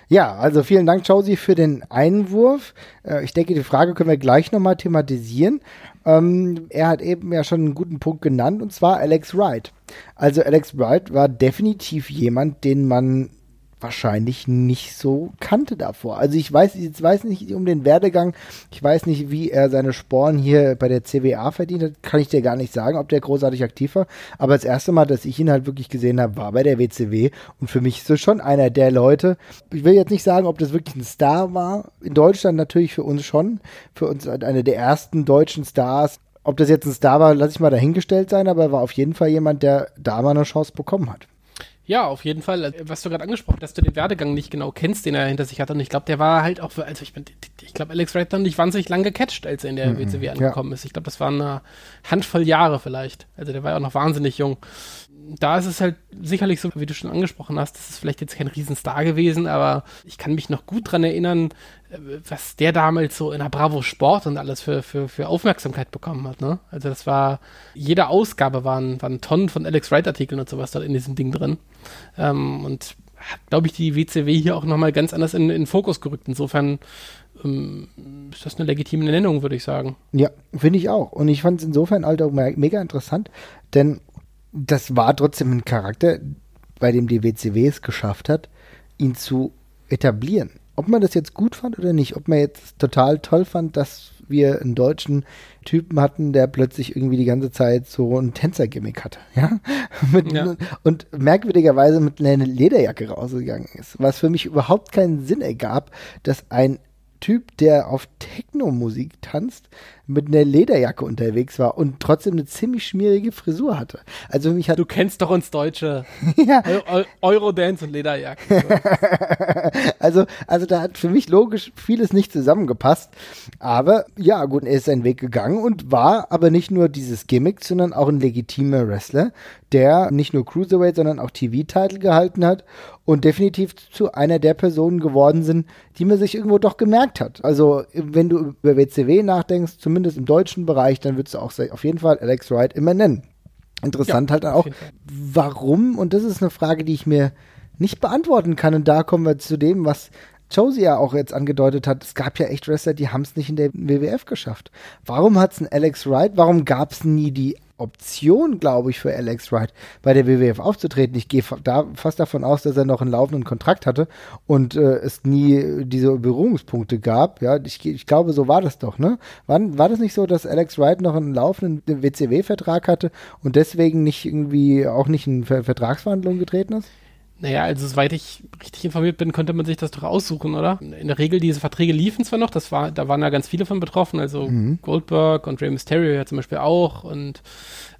Ja, also vielen Dank, Chausi, für den Einwurf. Äh, ich denke, die Frage können wir gleich nochmal thematisieren. Ähm, er hat eben ja schon einen guten Punkt genannt, und zwar Alex Wright. Also Alex Wright war definitiv jemand, den man wahrscheinlich nicht so kannte davor. Also ich weiß, ich weiß nicht um den Werdegang, ich weiß nicht, wie er seine Sporen hier bei der CWA verdient hat, kann ich dir gar nicht sagen, ob der großartig aktiv war. Aber das erste Mal, dass ich ihn halt wirklich gesehen habe, war bei der WCW und für mich ist er schon einer der Leute. Ich will jetzt nicht sagen, ob das wirklich ein Star war. In Deutschland natürlich für uns schon, für uns einer der ersten deutschen Stars. Ob das jetzt ein Star war, lasse ich mal dahingestellt sein, aber er war auf jeden Fall jemand, der da mal eine Chance bekommen hat. Ja, auf jeden Fall. Also, was du gerade angesprochen hast, dass du den Werdegang nicht genau kennst, den er hinter sich hatte. Und ich glaube, der war halt auch, also ich, ich glaube, Alex Wright hat nicht wahnsinnig lang gecatcht, als er in der mhm, WCW angekommen ja. ist. Ich glaube, das waren eine Handvoll Jahre vielleicht. Also der war ja auch noch wahnsinnig jung da ist es halt sicherlich so, wie du schon angesprochen hast, das ist vielleicht jetzt kein Riesenstar gewesen, aber ich kann mich noch gut dran erinnern, äh, was der damals so in der Bravo Sport und alles für, für, für Aufmerksamkeit bekommen hat. Ne? Also das war, jede Ausgabe waren, waren Tonnen von Alex Wright Artikeln und sowas dort in diesem Ding drin. Ähm, und hat, glaube ich, die WCW hier auch nochmal ganz anders in, in den Fokus gerückt. Insofern ähm, ist das eine legitime Nennung, würde ich sagen. Ja, finde ich auch. Und ich fand es insofern halt auch mega interessant, denn das war trotzdem ein Charakter, bei dem die WCW es geschafft hat, ihn zu etablieren. Ob man das jetzt gut fand oder nicht, ob man jetzt total toll fand, dass wir einen deutschen Typen hatten, der plötzlich irgendwie die ganze Zeit so ein Tänzer-Gimmick hatte, <laughs> ja? mit, ja. Und merkwürdigerweise mit einer Lederjacke rausgegangen ist, was für mich überhaupt keinen Sinn ergab, dass ein Typ, der auf Techno-Musik tanzt, mit einer Lederjacke unterwegs war und trotzdem eine ziemlich schmierige Frisur hatte. Also mich hat du kennst doch uns Deutsche. <laughs> ja. Eurodance und Lederjacke. <laughs> also, also da hat für mich logisch vieles nicht zusammengepasst. Aber ja, gut, er ist seinen Weg gegangen und war aber nicht nur dieses Gimmick, sondern auch ein legitimer Wrestler, der nicht nur Cruiserweight, sondern auch TV-Titel gehalten hat und definitiv zu einer der Personen geworden sind, die man sich irgendwo doch gemerkt hat. Also, wenn du über WCW nachdenkst, zumindest im deutschen Bereich, dann würdest du auch auf jeden Fall Alex Wright immer nennen. Interessant ja, halt auch, warum, und das ist eine Frage, die ich mir nicht beantworten kann. Und da kommen wir zu dem, was Josie ja auch jetzt angedeutet hat, es gab ja echt Wrestler, die haben es nicht in der WWF geschafft. Warum hat es ein Alex Wright, warum gab es nie die Option, glaube ich, für Alex Wright bei der WWF aufzutreten. Ich gehe da fast davon aus, dass er noch einen laufenden Kontrakt hatte und äh, es nie diese Berührungspunkte gab. Ja, ich, ich, glaube, so war das doch, ne? War, war das nicht so, dass Alex Wright noch einen laufenden WCW-Vertrag hatte und deswegen nicht irgendwie auch nicht in Ver Vertragsverhandlungen getreten ist? Naja, also soweit ich richtig informiert bin, konnte man sich das doch aussuchen, oder? In der Regel, diese Verträge liefen zwar noch, das war, da waren ja ganz viele von betroffen, also mhm. Goldberg und Rey Mysterio ja zum Beispiel auch und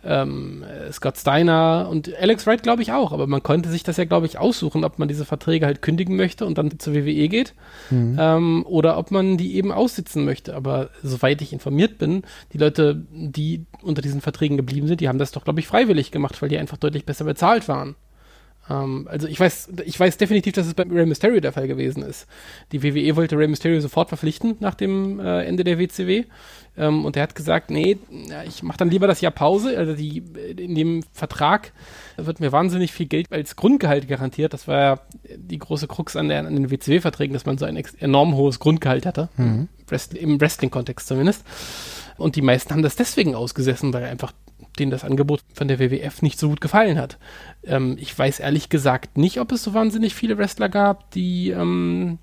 ähm, Scott Steiner und Alex Wright glaube ich auch, aber man konnte sich das ja, glaube ich, aussuchen, ob man diese Verträge halt kündigen möchte und dann zur WWE geht mhm. ähm, oder ob man die eben aussitzen möchte. Aber soweit ich informiert bin, die Leute, die unter diesen Verträgen geblieben sind, die haben das doch, glaube ich, freiwillig gemacht, weil die einfach deutlich besser bezahlt waren. Ähm, also ich weiß, ich weiß definitiv, dass es bei Rey Mysterio der Fall gewesen ist. Die WWE wollte Rey Mysterio sofort verpflichten nach dem äh, Ende der WCW. Ähm, und er hat gesagt, nee, ich mache dann lieber das Jahr Pause. Also die, in dem Vertrag wird mir wahnsinnig viel Geld als Grundgehalt garantiert. Das war ja die große Krux an, der, an den WCW-Verträgen, dass man so ein enorm hohes Grundgehalt hatte. Mhm. Im Wrestling-Kontext zumindest. Und die meisten haben das deswegen ausgesessen, weil einfach denen das Angebot von der WWF nicht so gut gefallen hat. Ähm, ich weiß ehrlich gesagt nicht, ob es so wahnsinnig viele Wrestler gab, die ähm,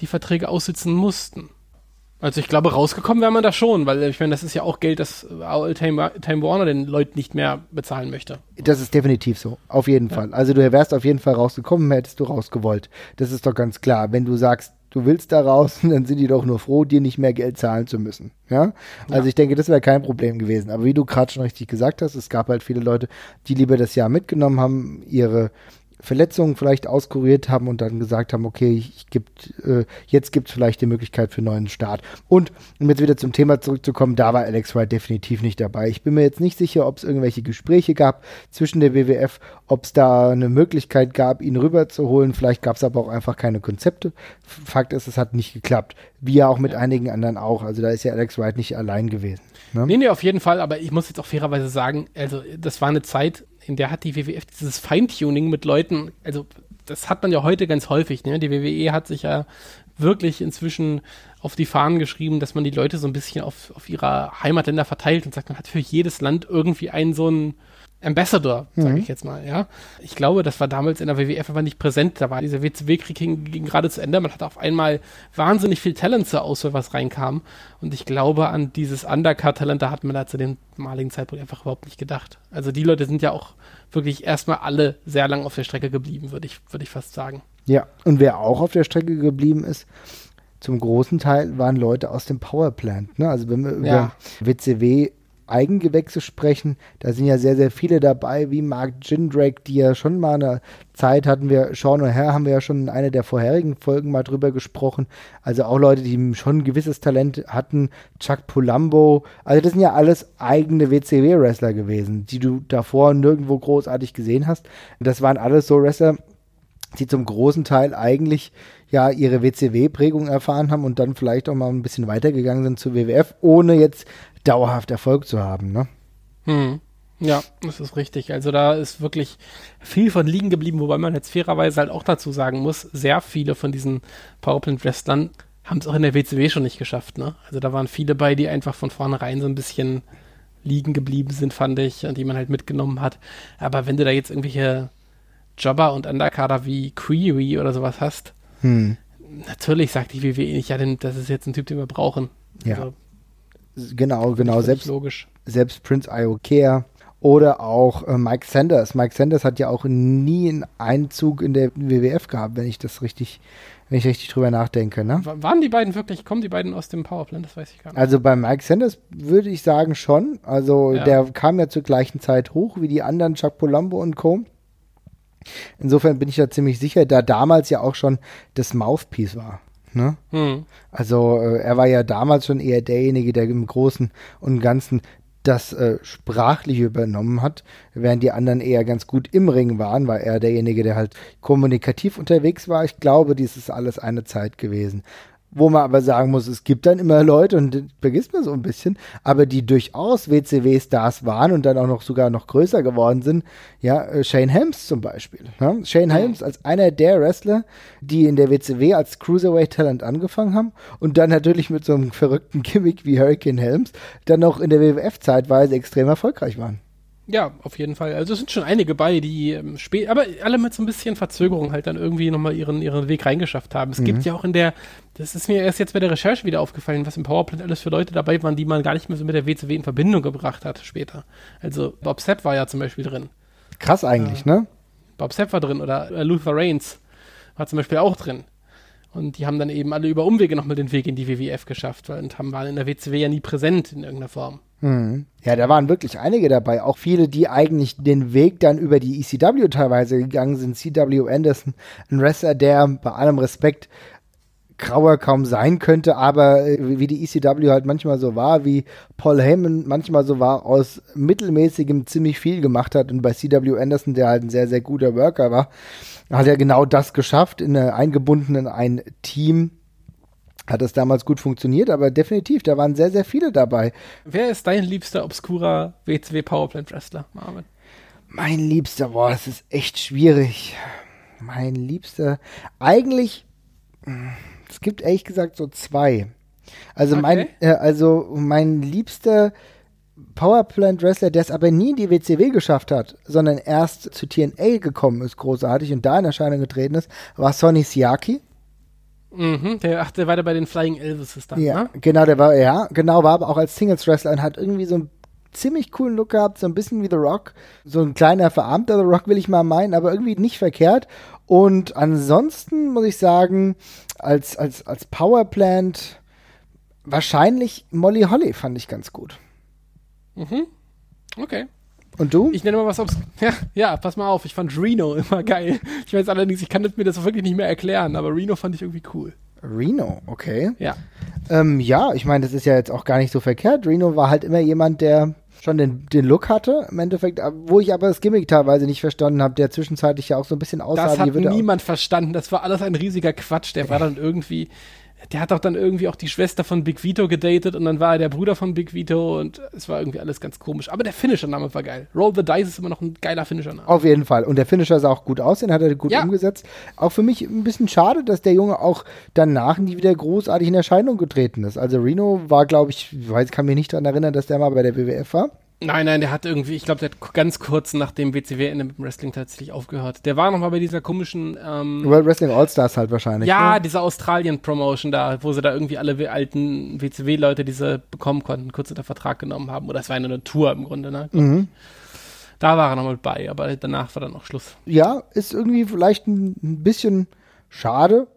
die Verträge aussitzen mussten. Also ich glaube, rausgekommen wäre man da schon, weil ich meine, das ist ja auch Geld, das Time, Time Warner den Leuten nicht mehr bezahlen möchte. Das ist definitiv so, auf jeden ja. Fall. Also du wärst auf jeden Fall rausgekommen, hättest du rausgewollt. Das ist doch ganz klar. Wenn du sagst, du willst da raus, dann sind die doch nur froh, dir nicht mehr Geld zahlen zu müssen. Ja? Also ja. ich denke, das wäre kein Problem gewesen. Aber wie du gerade schon richtig gesagt hast, es gab halt viele Leute, die lieber das Jahr mitgenommen haben, ihre Verletzungen vielleicht auskuriert haben und dann gesagt haben, okay, ich gibt, äh, jetzt gibt es vielleicht die Möglichkeit für einen neuen Start. Und um jetzt wieder zum Thema zurückzukommen, da war Alex Wright definitiv nicht dabei. Ich bin mir jetzt nicht sicher, ob es irgendwelche Gespräche gab zwischen der WWF, ob es da eine Möglichkeit gab, ihn rüberzuholen. Vielleicht gab es aber auch einfach keine Konzepte. Fakt ist, es hat nicht geklappt. Wie ja auch mit einigen anderen auch. Also da ist ja Alex Wright nicht allein gewesen. Ne? Nee, nee, auf jeden Fall. Aber ich muss jetzt auch fairerweise sagen, also das war eine Zeit, in der hat die WWF dieses Feintuning mit Leuten, also das hat man ja heute ganz häufig, ne? Die WWE hat sich ja wirklich inzwischen auf die Fahnen geschrieben, dass man die Leute so ein bisschen auf, auf ihre Heimatländer verteilt und sagt, man hat für jedes Land irgendwie einen so einen Ambassador, sage mhm. ich jetzt mal, ja. Ich glaube, das war damals in der WWF aber nicht präsent. Da war dieser WCW-Krieg ging, ging, gerade zu Ende. Man hatte auf einmal wahnsinnig viel Talent zur Auswahl, was reinkam. Und ich glaube, an dieses Undercard-Talent, da hat man da zu dem maligen Zeitpunkt einfach überhaupt nicht gedacht. Also die Leute sind ja auch wirklich erstmal alle sehr lang auf der Strecke geblieben, würde ich, würde ich fast sagen. Ja, und wer auch auf der Strecke geblieben ist, zum großen Teil waren Leute aus dem Powerplant. Ne? Also wenn wir über ja. WCW Eigengewächse sprechen, da sind ja sehr, sehr viele dabei, wie Mark Jindrake, die ja schon mal eine Zeit hatten wir, Sean O'Hare haben wir ja schon in einer der vorherigen Folgen mal drüber gesprochen. Also auch Leute, die schon ein gewisses Talent hatten, Chuck Pulambo. Also das sind ja alles eigene WCW-Wrestler gewesen, die du davor nirgendwo großartig gesehen hast. Das waren alles so Wrestler, die zum großen Teil eigentlich ja ihre WCW-Prägung erfahren haben und dann vielleicht auch mal ein bisschen weitergegangen sind zu WWF, ohne jetzt dauerhaft Erfolg zu haben, ne? Hm. Ja, das ist richtig. Also da ist wirklich viel von liegen geblieben, wobei man jetzt fairerweise halt auch dazu sagen muss, sehr viele von diesen Powerplant-Wrestlern haben es auch in der WCW schon nicht geschafft, ne? Also da waren viele bei, die einfach von vornherein so ein bisschen liegen geblieben sind, fand ich, und die man halt mitgenommen hat. Aber wenn du da jetzt irgendwelche Jobber und Undercarder wie Query oder sowas hast, hm. natürlich sagt die WWE nicht, ja, denn das ist jetzt ein Typ, den wir brauchen. Ja. Also, Genau, genau. Selbst, logisch. selbst Prince Iokea oder auch äh, Mike Sanders. Mike Sanders hat ja auch nie einen Einzug in der WWF gehabt, wenn ich das richtig wenn ich richtig drüber nachdenke. Ne? Waren die beiden wirklich, kommen die beiden aus dem Powerplant? Das weiß ich gar nicht. Also bei Mike Sanders würde ich sagen schon. Also ja. der kam ja zur gleichen Zeit hoch wie die anderen, Chuck Polombo und Co. Insofern bin ich da ziemlich sicher, da damals ja auch schon das Mouthpiece war. Ne? Hm. Also äh, er war ja damals schon eher derjenige, der im Großen und Ganzen das äh, sprachlich übernommen hat, während die anderen eher ganz gut im Ring waren, war er derjenige, der halt kommunikativ unterwegs war. Ich glaube, dies ist alles eine Zeit gewesen wo man aber sagen muss, es gibt dann immer Leute, und das vergisst man so ein bisschen, aber die durchaus WCW-Stars waren und dann auch noch sogar noch größer geworden sind. Ja, äh, Shane Helms zum Beispiel. Ja? Shane. Helms als einer der Wrestler, die in der WCW als Cruiserweight-Talent angefangen haben und dann natürlich mit so einem verrückten Gimmick wie Hurricane Helms dann auch in der WWF zeitweise extrem erfolgreich waren. Ja, auf jeden Fall. Also es sind schon einige bei, die ähm, spät, aber alle mit so ein bisschen Verzögerung halt dann irgendwie nochmal ihren, ihren Weg reingeschafft haben. Es mhm. gibt ja auch in der, das ist mir erst jetzt bei der Recherche wieder aufgefallen, was im Powerplant alles für Leute dabei waren, die man gar nicht mehr so mit der WCW in Verbindung gebracht hat später. Also Bob Sepp war ja zum Beispiel drin. Krass eigentlich, äh, ne? Bob Sepp war drin oder äh, Luther Reigns war zum Beispiel auch drin. Und die haben dann eben alle über Umwege nochmal den Weg in die WWF geschafft und haben, waren in der WCW ja nie präsent in irgendeiner Form. Mhm. Ja, da waren wirklich einige dabei. Auch viele, die eigentlich den Weg dann über die ECW teilweise gegangen sind. CW Anderson, ein Wrestler, der bei allem Respekt grauer kaum sein könnte, aber äh, wie die ECW halt manchmal so war, wie Paul Heyman manchmal so war, aus mittelmäßigem ziemlich viel gemacht hat und bei CW Anderson, der halt ein sehr, sehr guter Worker war, hat er genau das geschafft, in eingebunden in ein Team, hat das damals gut funktioniert, aber definitiv, da waren sehr, sehr viele dabei. Wer ist dein liebster obskurer WCW Powerplant Wrestler, Marvin? Mein liebster, boah, das ist echt schwierig. Mein liebster, eigentlich, es gibt ehrlich gesagt so zwei. Also okay. mein, äh, also mein liebster Powerplant Wrestler, der es aber nie in die WCW geschafft hat, sondern erst zu TNA gekommen ist, großartig und da in Erscheinung getreten ist, war Sonny Siaki. Mhm, der, ach, der war da bei den Flying Elvises dann, Ja, ne? genau, der war, ja, genau, war aber auch als Singles Wrestler und hat irgendwie so einen ziemlich coolen Look gehabt, so ein bisschen wie The Rock. So ein kleiner verarmter The Rock will ich mal meinen, aber irgendwie nicht verkehrt. Und ansonsten muss ich sagen, als, als, als Powerplant wahrscheinlich Molly Holly fand ich ganz gut. Mhm. Okay. Und du? Ich nenne mal was aufs. <laughs> Ja, ja, pass mal auf, ich fand Reno immer geil. Ich weiß allerdings, ich kann mir das wirklich nicht mehr erklären, aber Reno fand ich irgendwie cool. Reno, okay. Ja. Ähm, ja, ich meine, das ist ja jetzt auch gar nicht so verkehrt. Reno war halt immer jemand, der schon den, den Look hatte, im Endeffekt, wo ich aber das Gimmick teilweise nicht verstanden habe, der zwischenzeitlich ja auch so ein bisschen aussah. Das hat niemand verstanden, das war alles ein riesiger Quatsch, der war dann irgendwie, der hat doch dann irgendwie auch die Schwester von Big Vito gedatet und dann war er der Bruder von Big Vito und es war irgendwie alles ganz komisch. Aber der Finisher-Name war geil. Roll the Dice ist immer noch ein geiler Finisher-Name. Auf jeden Fall. Und der Finisher sah auch gut aus, den hat er gut ja. umgesetzt. Auch für mich ein bisschen schade, dass der Junge auch danach nie wieder großartig in Erscheinung getreten ist. Also Reno war, glaube ich, ich weiß, kann mich nicht daran erinnern, dass der mal bei der WWF war. Nein, nein, der hat irgendwie, ich glaube, der hat ganz kurz nach dem WCW-Ende mit dem Wrestling tatsächlich aufgehört. Der war nochmal bei dieser komischen ähm, World Wrestling All-Stars halt wahrscheinlich. Ja, ne? diese Australien-Promotion da, wo sie da irgendwie alle alten WCW-Leute, die sie bekommen konnten, kurz unter Vertrag genommen haben. Oder es war eine Tour im Grunde, ne? Mhm. Da war er nochmal bei, aber danach war dann auch Schluss. Ja, ist irgendwie vielleicht ein bisschen schade,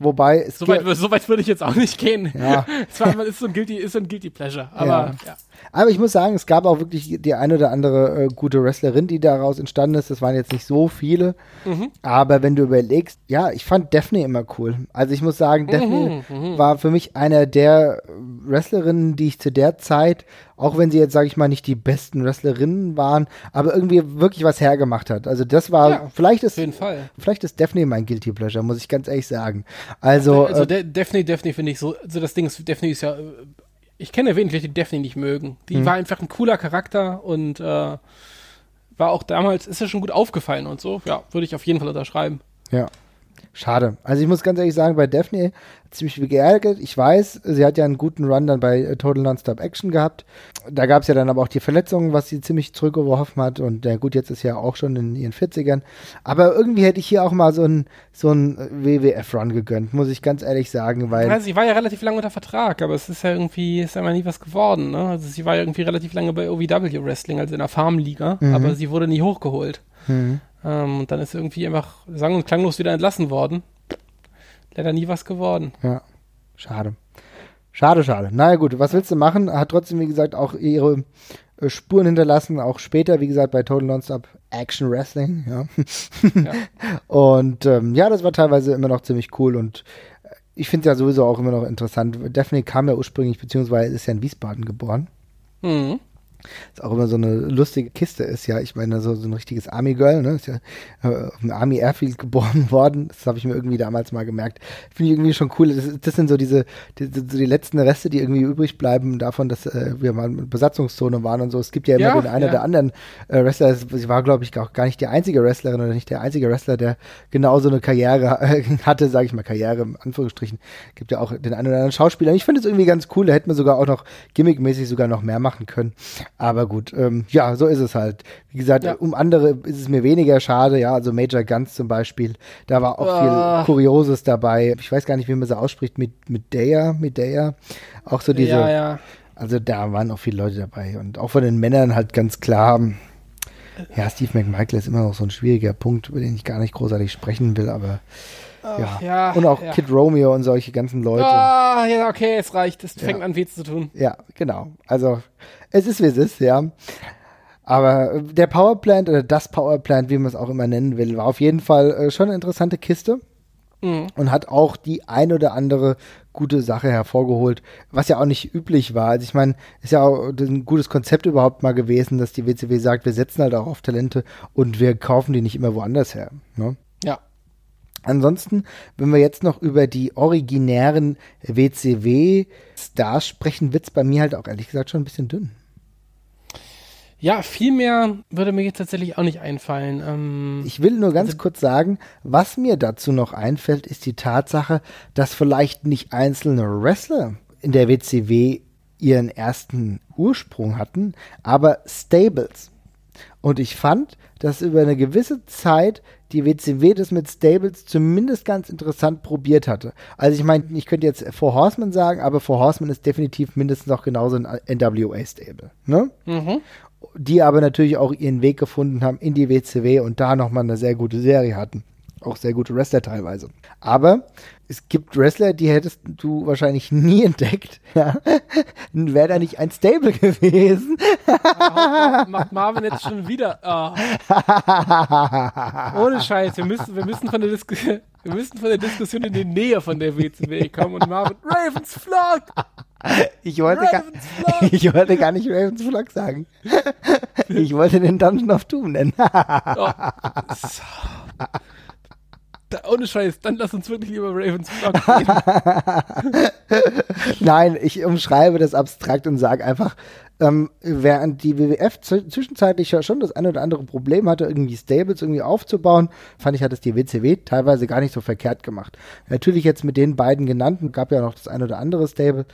Wobei es so weit, so weit würde ich jetzt auch nicht gehen. Ja. <laughs> es war, ist, so ein Guilty, ist so ein Guilty Pleasure. Aber, ja. ja. Aber ich muss sagen, es gab auch wirklich die eine oder andere äh, gute Wrestlerin, die daraus entstanden ist. Das waren jetzt nicht so viele. Mhm. Aber wenn du überlegst, ja, ich fand Daphne immer cool. Also ich muss sagen, Daphne mhm, mhm. war für mich einer der Wrestlerinnen, die ich zu der Zeit auch wenn sie jetzt, sage ich mal, nicht die besten Wrestlerinnen waren, aber irgendwie wirklich was hergemacht hat. Also das war, ja, vielleicht ist, auf jeden Fall. vielleicht ist Daphne mein Guilty Pleasure, muss ich ganz ehrlich sagen. Also, also äh, Daphne, Daphne finde ich so, also das Ding ist, Daphne ist ja, ich kenne wenig Leute, die Daphne nicht mögen. Die hm. war einfach ein cooler Charakter und äh, war auch damals, ist ja schon gut aufgefallen und so. Ja, würde ich auf jeden Fall unterschreiben. Ja. Schade. Also ich muss ganz ehrlich sagen, bei Daphne hat sie mich geärgert. Ich weiß, sie hat ja einen guten Run dann bei äh, Total Nonstop Action gehabt. Da gab es ja dann aber auch die Verletzungen, was sie ziemlich zurückgeworfen hat. Und ja gut, jetzt ist ja auch schon in ihren 40ern. Aber irgendwie hätte ich hier auch mal so einen so WWF-Run gegönnt, muss ich ganz ehrlich sagen. Weil ja, sie war ja relativ lange unter Vertrag, aber es ist ja irgendwie, ist ja mal nie was geworden. Ne? Also sie war ja irgendwie relativ lange bei OVW Wrestling, also in der Farmliga, mhm. aber sie wurde nie hochgeholt. Mhm. Ähm, und dann ist irgendwie einfach sang- und klanglos wieder entlassen worden. leider nie was geworden. Ja, schade. Schade, schade. Naja gut, was willst du machen? Hat trotzdem, wie gesagt, auch ihre äh, Spuren hinterlassen, auch später, wie gesagt, bei Total Nonstop Action Wrestling, ja. ja. <laughs> Und ähm, ja, das war teilweise immer noch ziemlich cool und äh, ich finde es ja sowieso auch immer noch interessant. Daphne kam ja ursprünglich, beziehungsweise ist ja in Wiesbaden geboren. Mhm ist auch immer so eine lustige Kiste ist, ja. Ich meine, so, so ein richtiges Army-Girl, ne? Ist ja äh, auf dem Army Airfield geboren <laughs> worden. Das habe ich mir irgendwie damals mal gemerkt. Finde ich irgendwie schon cool. Das, das sind so diese, die, so die letzten Reste, die irgendwie übrig bleiben davon, dass äh, wir mal in Besatzungszone waren und so. Es gibt ja immer ja, den einen ja. oder anderen äh, Wrestler. Sie war, glaube ich, auch gar nicht die einzige Wrestlerin oder nicht der einzige Wrestler, der genau so eine Karriere äh, <laughs> hatte, sage ich mal, Karriere in Anführungsstrichen. Gibt ja auch den einen oder anderen Schauspieler. Ich finde es irgendwie ganz cool. Da hätten wir sogar auch noch gimmickmäßig sogar noch mehr machen können. Aber gut, ähm, ja, so ist es halt. Wie gesagt, ja. um andere ist es mir weniger schade. Ja, also Major Guns zum Beispiel, da war auch uh. viel ah. Kurioses dabei. Ich weiß gar nicht, wie man so ausspricht, mit Medea, Medea. Auch so diese. Ja, ja. Also da waren auch viele Leute dabei. Und auch von den Männern halt ganz klar. Ja, Steve McMichael ist immer noch so ein schwieriger Punkt, über den ich gar nicht großartig sprechen will, aber ja. ja. Und auch ja. Kid Romeo und solche ganzen Leute. Ah, ja, okay, es reicht. Es fängt ja. an weh zu tun. Ja, genau. Also, es ist wie es ist, ja. Aber der Powerplant oder das Powerplant, wie man es auch immer nennen will, war auf jeden Fall äh, schon eine interessante Kiste. Mhm. Und hat auch die ein oder andere gute Sache hervorgeholt, was ja auch nicht üblich war. Also ich meine, ist ja auch ein gutes Konzept überhaupt mal gewesen, dass die WCW sagt, wir setzen halt auch auf Talente und wir kaufen die nicht immer woanders her. Ne? Ja. Ansonsten, wenn wir jetzt noch über die originären WCW-Stars sprechen, wird es bei mir halt auch ehrlich gesagt schon ein bisschen dünn. Ja, viel mehr würde mir jetzt tatsächlich auch nicht einfallen. Ähm, ich will nur ganz also, kurz sagen, was mir dazu noch einfällt, ist die Tatsache, dass vielleicht nicht einzelne Wrestler in der WCW ihren ersten Ursprung hatten, aber Stables. Und ich fand, dass über eine gewisse Zeit die WCW das mit Stables zumindest ganz interessant probiert hatte. Also ich meine, ich könnte jetzt Four Horsemen sagen, aber Four Horsemen ist definitiv mindestens auch genauso ein NWA-Stable. Ne? Mhm. Die aber natürlich auch ihren Weg gefunden haben in die WCW und da nochmal eine sehr gute Serie hatten auch sehr gute Wrestler teilweise. Aber es gibt Wrestler, die hättest du wahrscheinlich nie entdeckt. <laughs> Ja? Wäre da nicht ein Stable <laughs> gewesen. Macht Marvin jetzt schon wieder. Oh. Ohne Scheiß, wir müssen, wir, müssen von der wir müssen von der Diskussion in die Nähe von der WCW kommen und Marvin, Ravens Flock! <laughs> Ich wollte, gar, <laughs> ich wollte gar nicht Ravens Flock sagen. <laughs> Ich wollte den Dungeon of Doom nennen. oh. so ohne Scheiß, dann lass uns wirklich über Ravens Flock reden. Nein, ich umschreibe das abstrakt und sage einfach, ähm, während die WWF zwischenzeitlich ja schon das eine oder andere Problem hatte, irgendwie Stables irgendwie aufzubauen, fand ich, hat es die WCW teilweise gar nicht so verkehrt gemacht. Natürlich jetzt mit den beiden genannten, gab ja noch das eine oder andere Stable,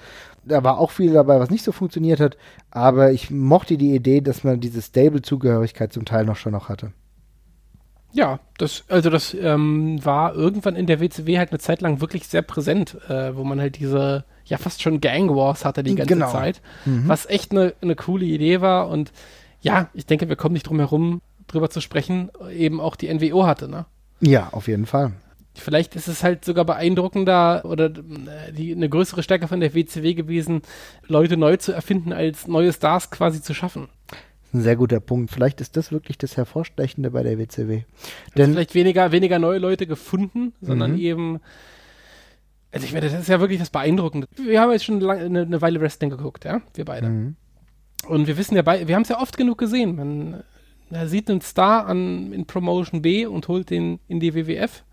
da war auch viel dabei, was nicht so funktioniert hat, aber ich mochte die Idee, dass man diese Stable-Zugehörigkeit zum Teil noch schon noch hatte. Ja, das, also das ähm, war irgendwann in der WCW halt eine Zeit lang wirklich sehr präsent, äh, wo man halt diese, ja fast schon Gang Wars hatte die ganze genau. Zeit, mhm. was echt eine, eine coole Idee war und ja, ich denke, wir kommen nicht drum herum, drüber zu sprechen, eben auch die NWO hatte, ne? Ja, auf jeden Fall. Vielleicht ist es halt sogar beeindruckender oder äh, die, eine größere Stärke von der WCW gewesen, Leute neu zu erfinden, als neue Stars quasi zu schaffen ein sehr guter Punkt. Vielleicht ist das wirklich das Hervorstechende bei der WCW. Denn vielleicht weniger, weniger neue Leute gefunden, sondern mhm. eben. Also ich meine, das ist ja wirklich das Beeindruckende. Wir haben jetzt schon lange, eine, eine, Weile Wrestling geguckt, ja, wir beide. Mhm. Und wir wissen ja, bei, wir haben es ja oft genug gesehen. Man, man sieht einen Star an, in Promotion B und holt den in die WWF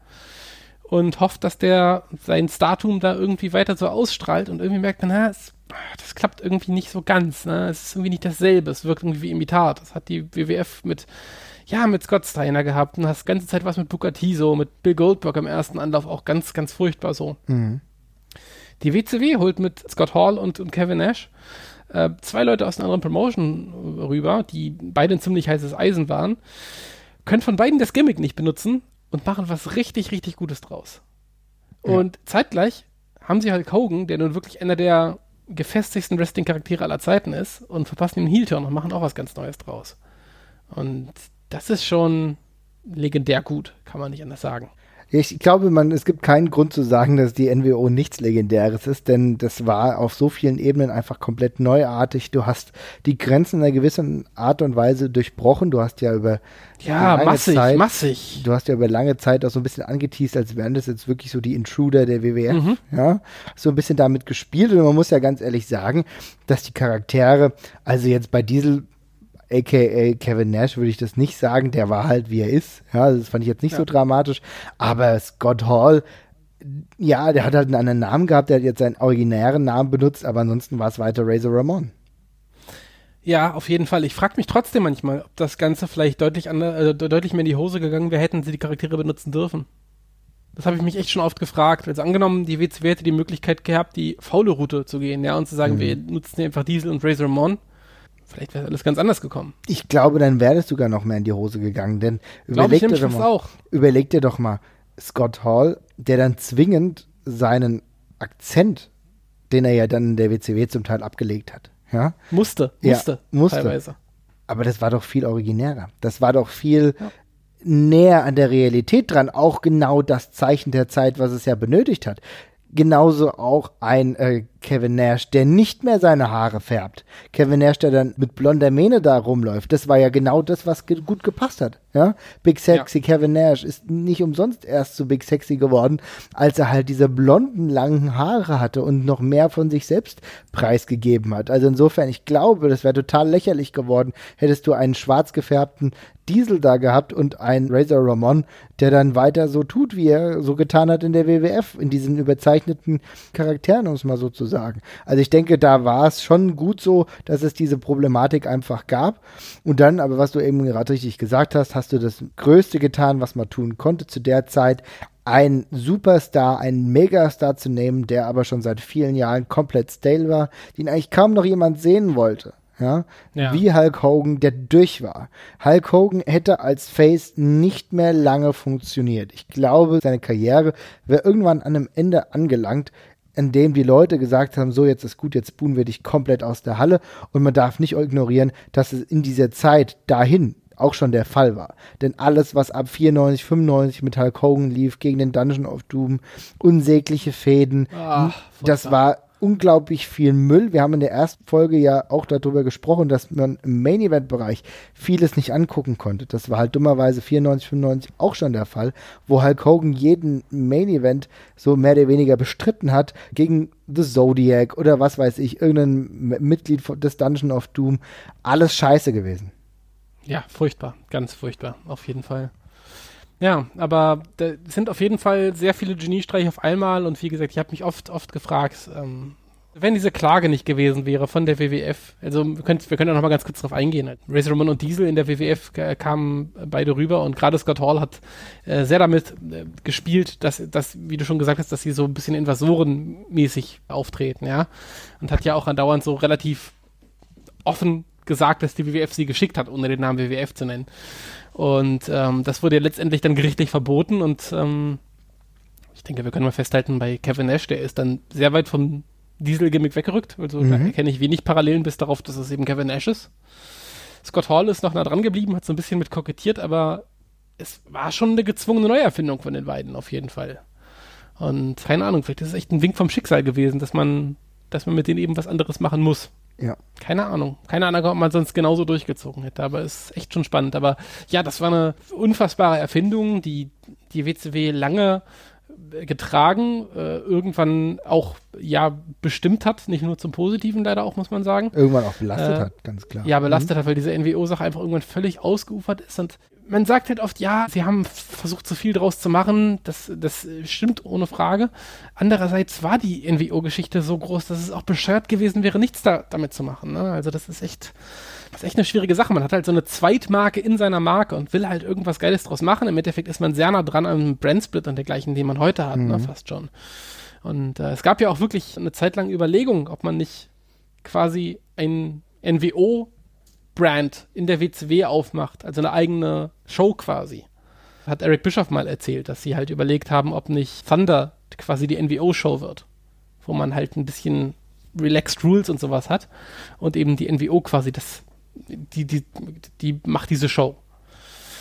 und hofft, dass der sein Startum da irgendwie weiter so ausstrahlt und irgendwie merkt man, na, es das klappt irgendwie nicht so ganz. Ne? Es ist irgendwie nicht dasselbe. Es wirkt irgendwie wie Imitat. Das hat die WWF mit, ja, mit Scott Steiner gehabt und hast die ganze Zeit was mit Booker T so, mit Bill Goldberg im ersten Anlauf auch ganz, ganz furchtbar so. Mhm. Die WCW holt mit Scott Hall und, und Kevin Nash äh, zwei Leute aus einer anderen Promotion rüber, die beide ein ziemlich heißes Eisen waren, können von beiden das Gimmick nicht benutzen und machen was richtig, richtig Gutes draus. Ja. Und zeitgleich haben sie halt Hogan, der nun wirklich einer der gefestigsten Wrestling-Charaktere aller Zeiten ist und verpassen ihm Heel-Turn und machen auch was ganz Neues draus. Und das ist schon legendär gut, kann man nicht anders sagen. Ich glaube, man, es gibt keinen Grund zu sagen, dass die NWO nichts Legendäres ist, denn das war auf so vielen Ebenen einfach komplett neuartig. Du hast die Grenzen in einer gewissen Art und Weise durchbrochen. Du hast ja über ja, lange massig, Zeit, massig. Du hast ja über lange Zeit auch so ein bisschen angeteased, als wären das jetzt wirklich so die Intruder der WWF. Mhm. Ja, so ein bisschen damit gespielt. Und man muss ja ganz ehrlich sagen, dass die Charaktere, also jetzt bei Diesel aka Kevin Nash würde ich das nicht sagen, der war halt wie er ist. Ja, das fand ich jetzt nicht ja. so dramatisch. Aber Scott Hall, ja, der hat halt einen anderen Namen gehabt, der hat jetzt seinen originären Namen benutzt, aber ansonsten war es weiter Razor Ramon. Ja, auf jeden Fall. Ich frage mich trotzdem manchmal, ob das Ganze vielleicht deutlich, andere, äh, deutlich mehr in die Hose gegangen wäre, hätten sie die Charaktere benutzen dürfen. Das habe ich mich echt schon oft gefragt. Also angenommen, die WCW hätte die Möglichkeit gehabt, die faule Route zu gehen, ja, und zu sagen, mhm. wir nutzen einfach Diesel und Razor Ramon Vielleicht wäre alles ganz anders gekommen. Ich glaube, dann wäre es sogar noch mehr in die Hose gegangen, denn überleg dir, doch mal, auch. überleg dir doch mal Scott Hall, der dann zwingend seinen Akzent, den er ja dann in der WCW zum Teil abgelegt hat, ja? Musste, musste, ja, musste. teilweise. Aber das war doch viel originärer. Das war doch viel ja. näher an der Realität dran. Auch genau das Zeichen der Zeit, was es ja benötigt hat genauso auch ein äh, Kevin Nash, der nicht mehr seine Haare färbt. Kevin Nash, der dann mit blonder Mähne da rumläuft. Das war ja genau das, was ge gut gepasst hat. Ja? Big Sexy ja. Kevin Nash ist nicht umsonst erst so Big Sexy geworden, als er halt diese blonden, langen Haare hatte und noch mehr von sich selbst preisgegeben hat. Also insofern, ich glaube, das wäre total lächerlich geworden, hättest du einen schwarz gefärbten Diesel da gehabt und einen Razor Ramon, der dann weiter so tut, wie er so getan hat in der WWF, in diesen überzeichneten Charakteren, um es mal so zu sagen. Also ich denke, da war es schon gut so, dass es diese Problematik einfach gab. Und dann, aber was du eben gerade richtig gesagt hast, hast du das Größte getan, was man tun konnte zu der Zeit, einen Superstar, einen Megastar zu nehmen, der aber schon seit vielen Jahren komplett stale war, den eigentlich kaum noch jemand sehen wollte ja, ja, wie Hulk Hogan, der durch war. Hulk Hogan hätte als Face nicht mehr lange funktioniert. Ich glaube, seine Karriere wäre irgendwann an einem Ende angelangt, in dem die Leute gesagt haben, so jetzt ist gut, jetzt buhen wir dich komplett aus der Halle und man darf nicht ignorieren, dass es in dieser Zeit dahin auch schon der Fall war. Denn alles, was ab 94, 95 mit Hulk Hogan lief, gegen den Dungeon of Doom, unsägliche Fäden, Ach, das war unglaublich viel Müll. Wir haben in der ersten Folge ja auch darüber gesprochen, dass man im Main Event Bereich vieles nicht angucken konnte. Das war halt dummerweise 94, 95 auch schon der Fall, wo Hulk Hogan jeden Main Event so mehr oder weniger bestritten hat gegen The Zodiac oder was weiß ich, irgendein Mitglied des Dungeon of Doom. Alles scheiße gewesen. Ja, furchtbar, ganz furchtbar, auf jeden Fall. Ja, aber da sind auf jeden Fall sehr viele Geniestreiche auf einmal und wie gesagt, ich habe mich oft, oft gefragt, ähm, wenn diese Klage nicht gewesen wäre von der WWF, also wir können, wir können ja noch mal ganz kurz drauf eingehen. Razor Ramon und Diesel in der WWF kamen beide rüber und gerade Scott Hall hat äh, sehr damit äh, gespielt, dass, dass, wie du schon gesagt hast, dass sie so ein bisschen invasorenmäßig auftreten, ja. Und hat ja auch andauernd so relativ offen gesagt, dass die WWF sie geschickt hat, ohne den Namen WWF zu nennen. Und ähm, das wurde ja letztendlich dann gerichtlich verboten und ähm, ich denke, wir können mal festhalten, bei Kevin Nash, der ist dann sehr weit vom Diesel-Gimmick weggerückt. Also mhm. da erkenne ich wenig Parallelen bis darauf, dass es eben Kevin Nash ist. Scott Hall ist noch nah dran geblieben, hat so ein bisschen mit kokettiert, aber es war schon eine gezwungene Neuerfindung von den beiden, auf jeden Fall. Und keine Ahnung, vielleicht ist es echt ein Wink vom Schicksal gewesen, dass man, dass man mit denen eben was anderes machen muss. Ja. Keine Ahnung. Keine Ahnung, ob man sonst genauso durchgezogen hätte, aber ist echt schon spannend. Aber ja, das war eine unfassbare Erfindung, die die WCW lange äh, getragen, äh, irgendwann auch ja bestimmt hat, nicht nur zum Positiven leider auch, muss man sagen. Irgendwann auch belastet äh, hat, ganz klar. Ja, belastet mhm. hat, weil diese NWO-Sache einfach irgendwann völlig ausgeufert ist und man sagt halt oft, ja, sie haben versucht, so viel draus zu machen. Das, das stimmt ohne Frage. Andererseits war die NWO-Geschichte so groß, dass es auch bescheuert gewesen wäre, nichts da, damit zu machen. Ne? Also das ist echt, das ist echt eine schwierige Sache. Man hat halt so eine Zweitmarke in seiner Marke und will halt irgendwas Geiles draus machen. Im Endeffekt ist man sehr nah dran am Brandsplit und dergleichen, den man heute hat, ne? mhm. ne? fast schon. Und äh, es gab ja auch wirklich eine Zeit lang Überlegungen, ob man nicht quasi ein NWO Brand in der WCW aufmacht, also eine eigene Show quasi. Hat Eric Bischoff mal erzählt, dass sie halt überlegt haben, ob nicht Thunder quasi die NWO-Show wird, wo man halt ein bisschen Relaxed Rules und sowas hat und eben die NWO quasi das, die, die, die macht diese Show.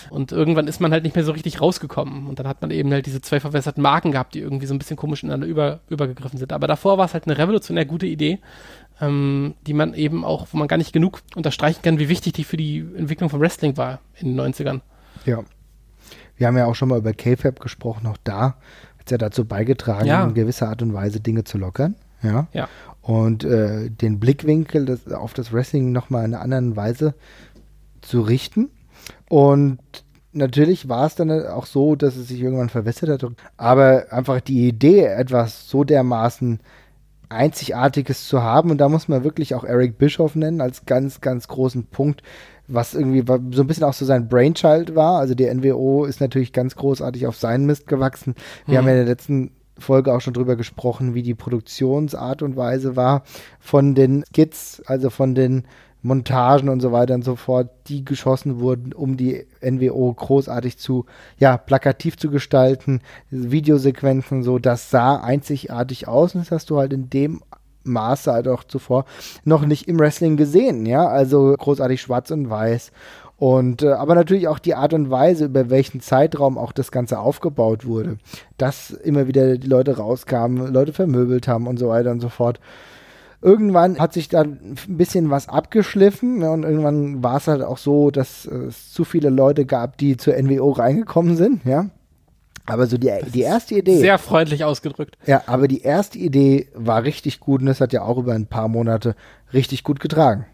Und irgendwann ist man halt nicht mehr so richtig rausgekommen. Und dann hat man eben halt diese zwei verwässerten Marken gehabt, die irgendwie so ein bisschen komisch ineinander über, übergegriffen sind. Aber davor war es halt eine revolutionär gute Idee, ähm, die man eben auch, wo man gar nicht genug unterstreichen kann, wie wichtig die für die Entwicklung von Wrestling war in den 90ern. Ja. Wir haben ja auch schon mal über K-Fab gesprochen, auch da hat es ja dazu beigetragen, ja. in gewisser Art und Weise Dinge zu lockern. Ja. ja. Und äh, den Blickwinkel das, auf das Wrestling nochmal in einer anderen Weise zu richten. Und natürlich war es dann auch so, dass es sich irgendwann verwässert hat. Aber einfach die Idee, etwas so dermaßen Einzigartiges zu haben, und da muss man wirklich auch Eric Bischoff nennen als ganz, ganz großen Punkt, was irgendwie so ein bisschen auch so sein Brainchild war. Also die NWO ist natürlich ganz großartig auf seinen Mist gewachsen. Wir mhm. haben ja in der letzten Folge auch schon drüber gesprochen, wie die Produktionsart und Weise war von den Skits, also von den Montagen und so weiter und so fort, die geschossen wurden, um die NWO großartig zu, ja, plakativ zu gestalten, Videosequenzen so, das sah einzigartig aus und das hast du halt in dem Maße halt auch zuvor noch nicht im Wrestling gesehen, ja, also großartig schwarz und weiß. Und äh, aber natürlich auch die Art und Weise, über welchen Zeitraum auch das Ganze aufgebaut wurde, dass immer wieder die Leute rauskamen, Leute vermöbelt haben und so weiter und so fort. Irgendwann hat sich dann ein bisschen was abgeschliffen ja, und irgendwann war es halt auch so, dass es zu viele Leute gab, die zur NWO reingekommen sind, ja. Aber so die, die erste Idee. Sehr freundlich ausgedrückt. Ja, aber die erste Idee war richtig gut und das hat ja auch über ein paar Monate richtig gut getragen.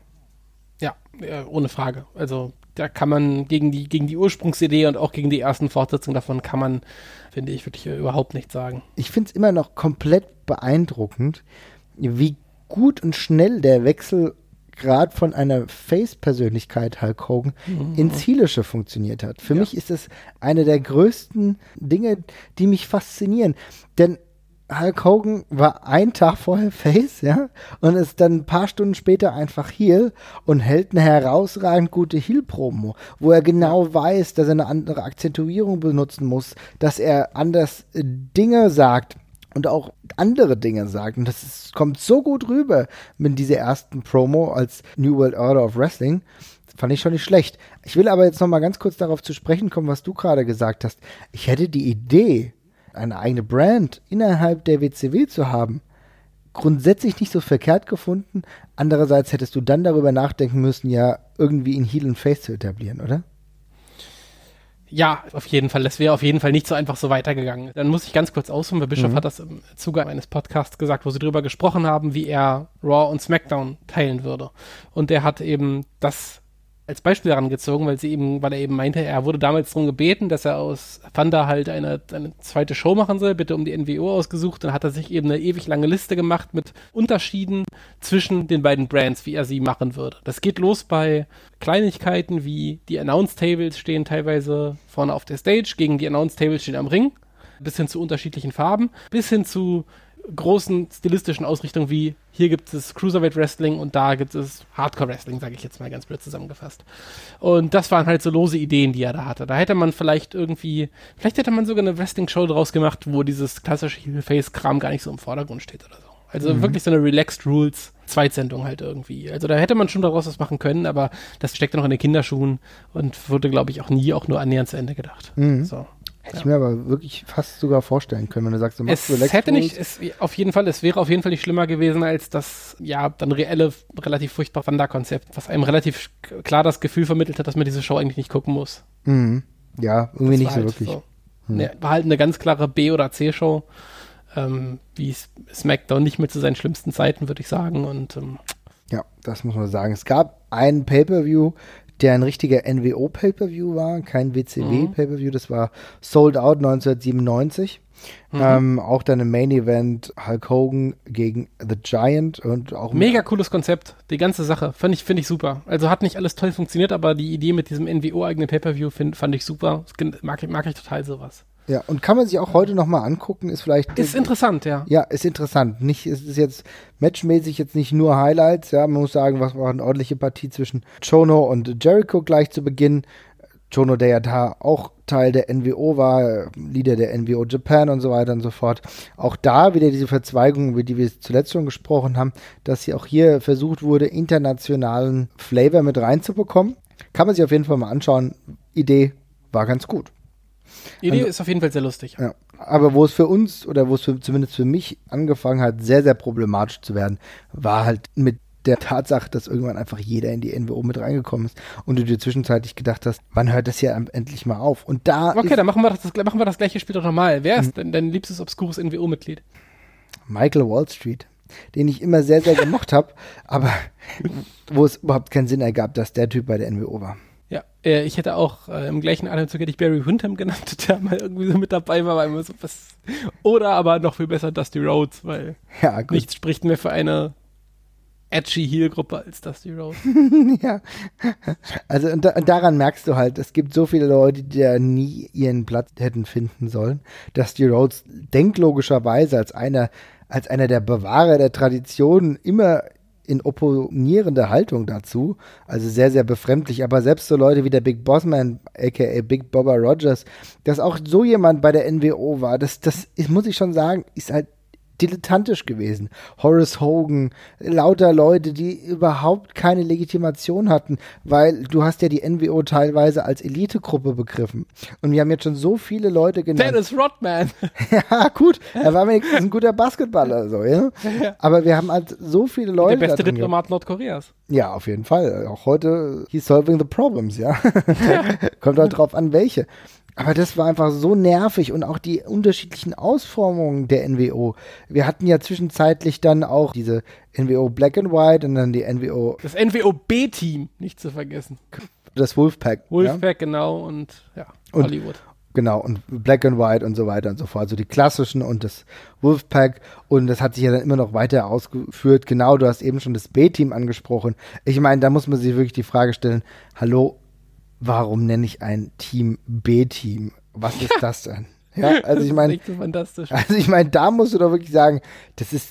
Ja, ohne Frage. Also da kann man gegen die, gegen die Ursprungsidee und auch gegen die ersten Fortsetzungen davon kann man, finde ich, wirklich überhaupt nichts sagen. Ich finde es immer noch komplett beeindruckend, wie gut und schnell der Wechsel gerade von einer Face-Persönlichkeit Hulk Hogan mhm. ins Heelische funktioniert hat. Für ja. mich ist es eine der größten Dinge, die mich faszinieren. Denn Hulk Hogan war ein Tag vorher <laughs> Face, ja, und ist dann ein paar Stunden später einfach Heel und hält eine herausragend gute Heel-Promo, wo er genau weiß, dass er eine andere Akzentuierung benutzen muss, dass er anders äh, Dinge sagt und auch andere Dinge sagt. Und das ist, kommt so gut rüber mit dieser ersten Promo als New World Order of Wrestling. Fand ich schon nicht schlecht. Ich will aber jetzt noch mal ganz kurz darauf zu sprechen kommen, was du gerade gesagt hast. Ich hätte die Idee, eine eigene Brand innerhalb der WCW zu haben, grundsätzlich nicht so verkehrt gefunden. Andererseits hättest du dann darüber nachdenken müssen, ja, irgendwie in Heel und Face zu etablieren, oder? Ja, auf jeden Fall. Das wäre auf jeden Fall nicht so einfach so weitergegangen. Dann muss ich ganz kurz ausholen, weil Bischof mhm. hat das im Zuge eines Podcasts gesagt, wo sie darüber gesprochen haben, wie er Raw und SmackDown teilen würde. Und er hat eben das als Beispiel herangezogen, weil sie eben, weil er eben meinte, er wurde damals darum gebeten, dass er aus Thunder halt eine, eine zweite Show machen soll, bitte um die NWO ausgesucht. Dann hat er sich eben eine ewig lange Liste gemacht mit Unterschieden zwischen den beiden Brands, wie er sie machen würde. Das geht los bei Kleinigkeiten wie die Announce Tables stehen teilweise vorne auf der Stage, gegen die Announce Tables stehen am Ring, bis hin zu unterschiedlichen Farben, bis hin zu großen stilistischen Ausrichtungen wie hier gibt es Cruiserweight Wrestling und da gibt es Hardcore Wrestling, sage ich jetzt mal ganz blöd zusammengefasst. Und das waren halt so lose Ideen, die er da hatte. Da hätte man vielleicht irgendwie, vielleicht hätte man sogar eine Wrestling-Show draus gemacht, wo dieses klassische Heel-Face-Kram gar nicht so im Vordergrund steht oder so. Also mhm. wirklich so eine Relaxed Rules Zweitsendung halt irgendwie. Also da hätte man schon daraus was machen können, aber das steckt noch in den Kinderschuhen und wurde, glaube ich, auch nie auch nur annähernd zu Ende gedacht. Mhm. So. Hätte ja. ich mir aber wirklich fast sogar vorstellen können, wenn du sagst, du machst es so hätte nicht, es, auf jeden Fall, es wäre auf jeden Fall nicht schlimmer gewesen als das, ja, dann reelle, relativ furchtbar Wanda-Konzept, was einem relativ klar das Gefühl vermittelt hat, dass man diese Show eigentlich nicht gucken muss. Mhm. Ja, irgendwie nicht so halt wirklich. So. Mhm. Ne, war halt eine ganz klare B- oder C-Show, ähm, wie SmackDown nicht mehr zu seinen schlimmsten Zeiten, würde ich sagen. Und ähm, ja, das muss man sagen. Es gab einen Pay-Per-View, der ein richtiger NWO-Pay-Per-View war, kein WCW-Pay-Per-View, mhm. das war Sold Out 1997. Mhm. Ähm, auch dann im Main Event Hulk Hogan gegen The Giant und auch. Mega cooles Konzept, die ganze Sache. Finde ich, find ich super. Also hat nicht alles toll funktioniert, aber die Idee mit diesem NWO-eigenen Pay-Per-View fand ich super. Mag, mag ich total sowas. Ja, und kann man sich auch heute nochmal angucken, ist vielleicht. Ist interessant, ja. Ja, ist interessant. Nicht, es ist jetzt matchmäßig jetzt nicht nur Highlights, ja. Man muss sagen, was war eine ordentliche Partie zwischen Chono und Jericho gleich zu Beginn. Chono, der ja da auch Teil der NWO war, Leader der NWO Japan und so weiter und so fort. Auch da wieder diese Verzweigung, über die wir zuletzt schon gesprochen haben, dass sie auch hier versucht wurde, internationalen Flavor mit reinzubekommen. Kann man sich auf jeden Fall mal anschauen. Idee war ganz gut. Die Idee also, ist auf jeden Fall sehr lustig. Ja. Aber wo es für uns oder wo es für, zumindest für mich angefangen hat, sehr, sehr problematisch zu werden, war halt mit der Tatsache, dass irgendwann einfach jeder in die NWO mit reingekommen ist und du dir zwischenzeitlich gedacht hast, wann hört das hier endlich mal auf? Und da. Okay, dann machen wir, das, machen wir das gleiche Spiel doch nochmal. Wer ist hm. denn dein liebstes obskures NWO-Mitglied? Michael Wall Street, den ich immer sehr, sehr gemocht habe, aber wo es überhaupt keinen Sinn ergab, dass der Typ bei der NWO war. Ja, äh, ich hätte auch äh, im gleichen Atemzug hätte ich Barry Windham genannt, <laughs> der mal irgendwie so mit dabei war, weil immer so was. Oder aber noch viel besser Dusty Rhodes, weil ja, nichts spricht mehr für eine edgy Heel-Gruppe als Dusty Rhodes. <laughs> ja. Also und, da, und, daran merkst du halt, es gibt so viele Leute, die da nie ihren Platz hätten finden sollen. Dusty Rhodes denkt logischerweise als einer, als einer der Bewahrer der Tradition immer in opponierende Haltung dazu. Also sehr, sehr befremdlich. Aber selbst so Leute wie der Big Bossman, aka Big Bobber Rogers, dass auch so jemand bei der NWO war, das, das ist, muss ich schon sagen, ist halt dilettantisch gewesen. Horace Hogan, lauter Leute, die überhaupt keine Legitimation hatten, weil du hast ja die NWO teilweise als Elitegruppe begriffen. Und wir haben jetzt schon so viele Leute genannt. Dennis Rodman. <laughs> ja, gut. Er war wenigstens ein guter Basketballer, so, ja. Aber wir haben halt so viele Leute. Der beste Diplomat Nordkoreas. Ja, auf jeden Fall. Auch heute, he's solving the problems, ja. <laughs> Kommt halt drauf an, welche. Aber das war einfach so nervig und auch die unterschiedlichen Ausformungen der NWO. Wir hatten ja zwischenzeitlich dann auch diese NWO Black and White und dann die NWO. Das NWO B-Team, nicht zu vergessen. Das Wolfpack. Wolfpack, ja? genau, und ja, und, Hollywood. Genau, und Black and White und so weiter und so fort. Also die klassischen und das Wolfpack. Und das hat sich ja dann immer noch weiter ausgeführt. Genau, du hast eben schon das B-Team angesprochen. Ich meine, da muss man sich wirklich die Frage stellen, hallo, warum nenne ich ein Team B-Team? Was ist <laughs> das denn? Ja, also ich meine, so also ich meine, da musst du doch wirklich sagen, das ist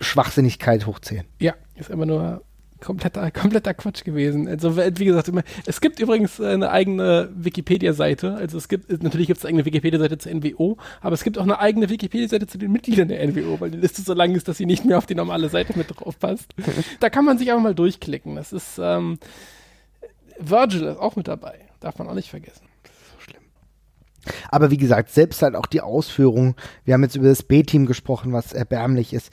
Schwachsinnigkeit hoch 10. Ja, ist immer nur kompletter, kompletter Quatsch gewesen. Also, wie gesagt, es gibt übrigens eine eigene Wikipedia-Seite. Also, es gibt, natürlich gibt es eine eigene Wikipedia-Seite zur NWO, aber es gibt auch eine eigene Wikipedia-Seite zu den Mitgliedern der NWO, weil die Liste so lang ist, dass sie nicht mehr auf die normale Seite mit drauf passt. <laughs> da kann man sich einfach mal durchklicken. Das ist, ähm, Virgil ist auch mit dabei. Darf man auch nicht vergessen. So schlimm. Aber wie gesagt, selbst halt auch die Ausführung. Wir haben jetzt über das B-Team gesprochen, was erbärmlich ist.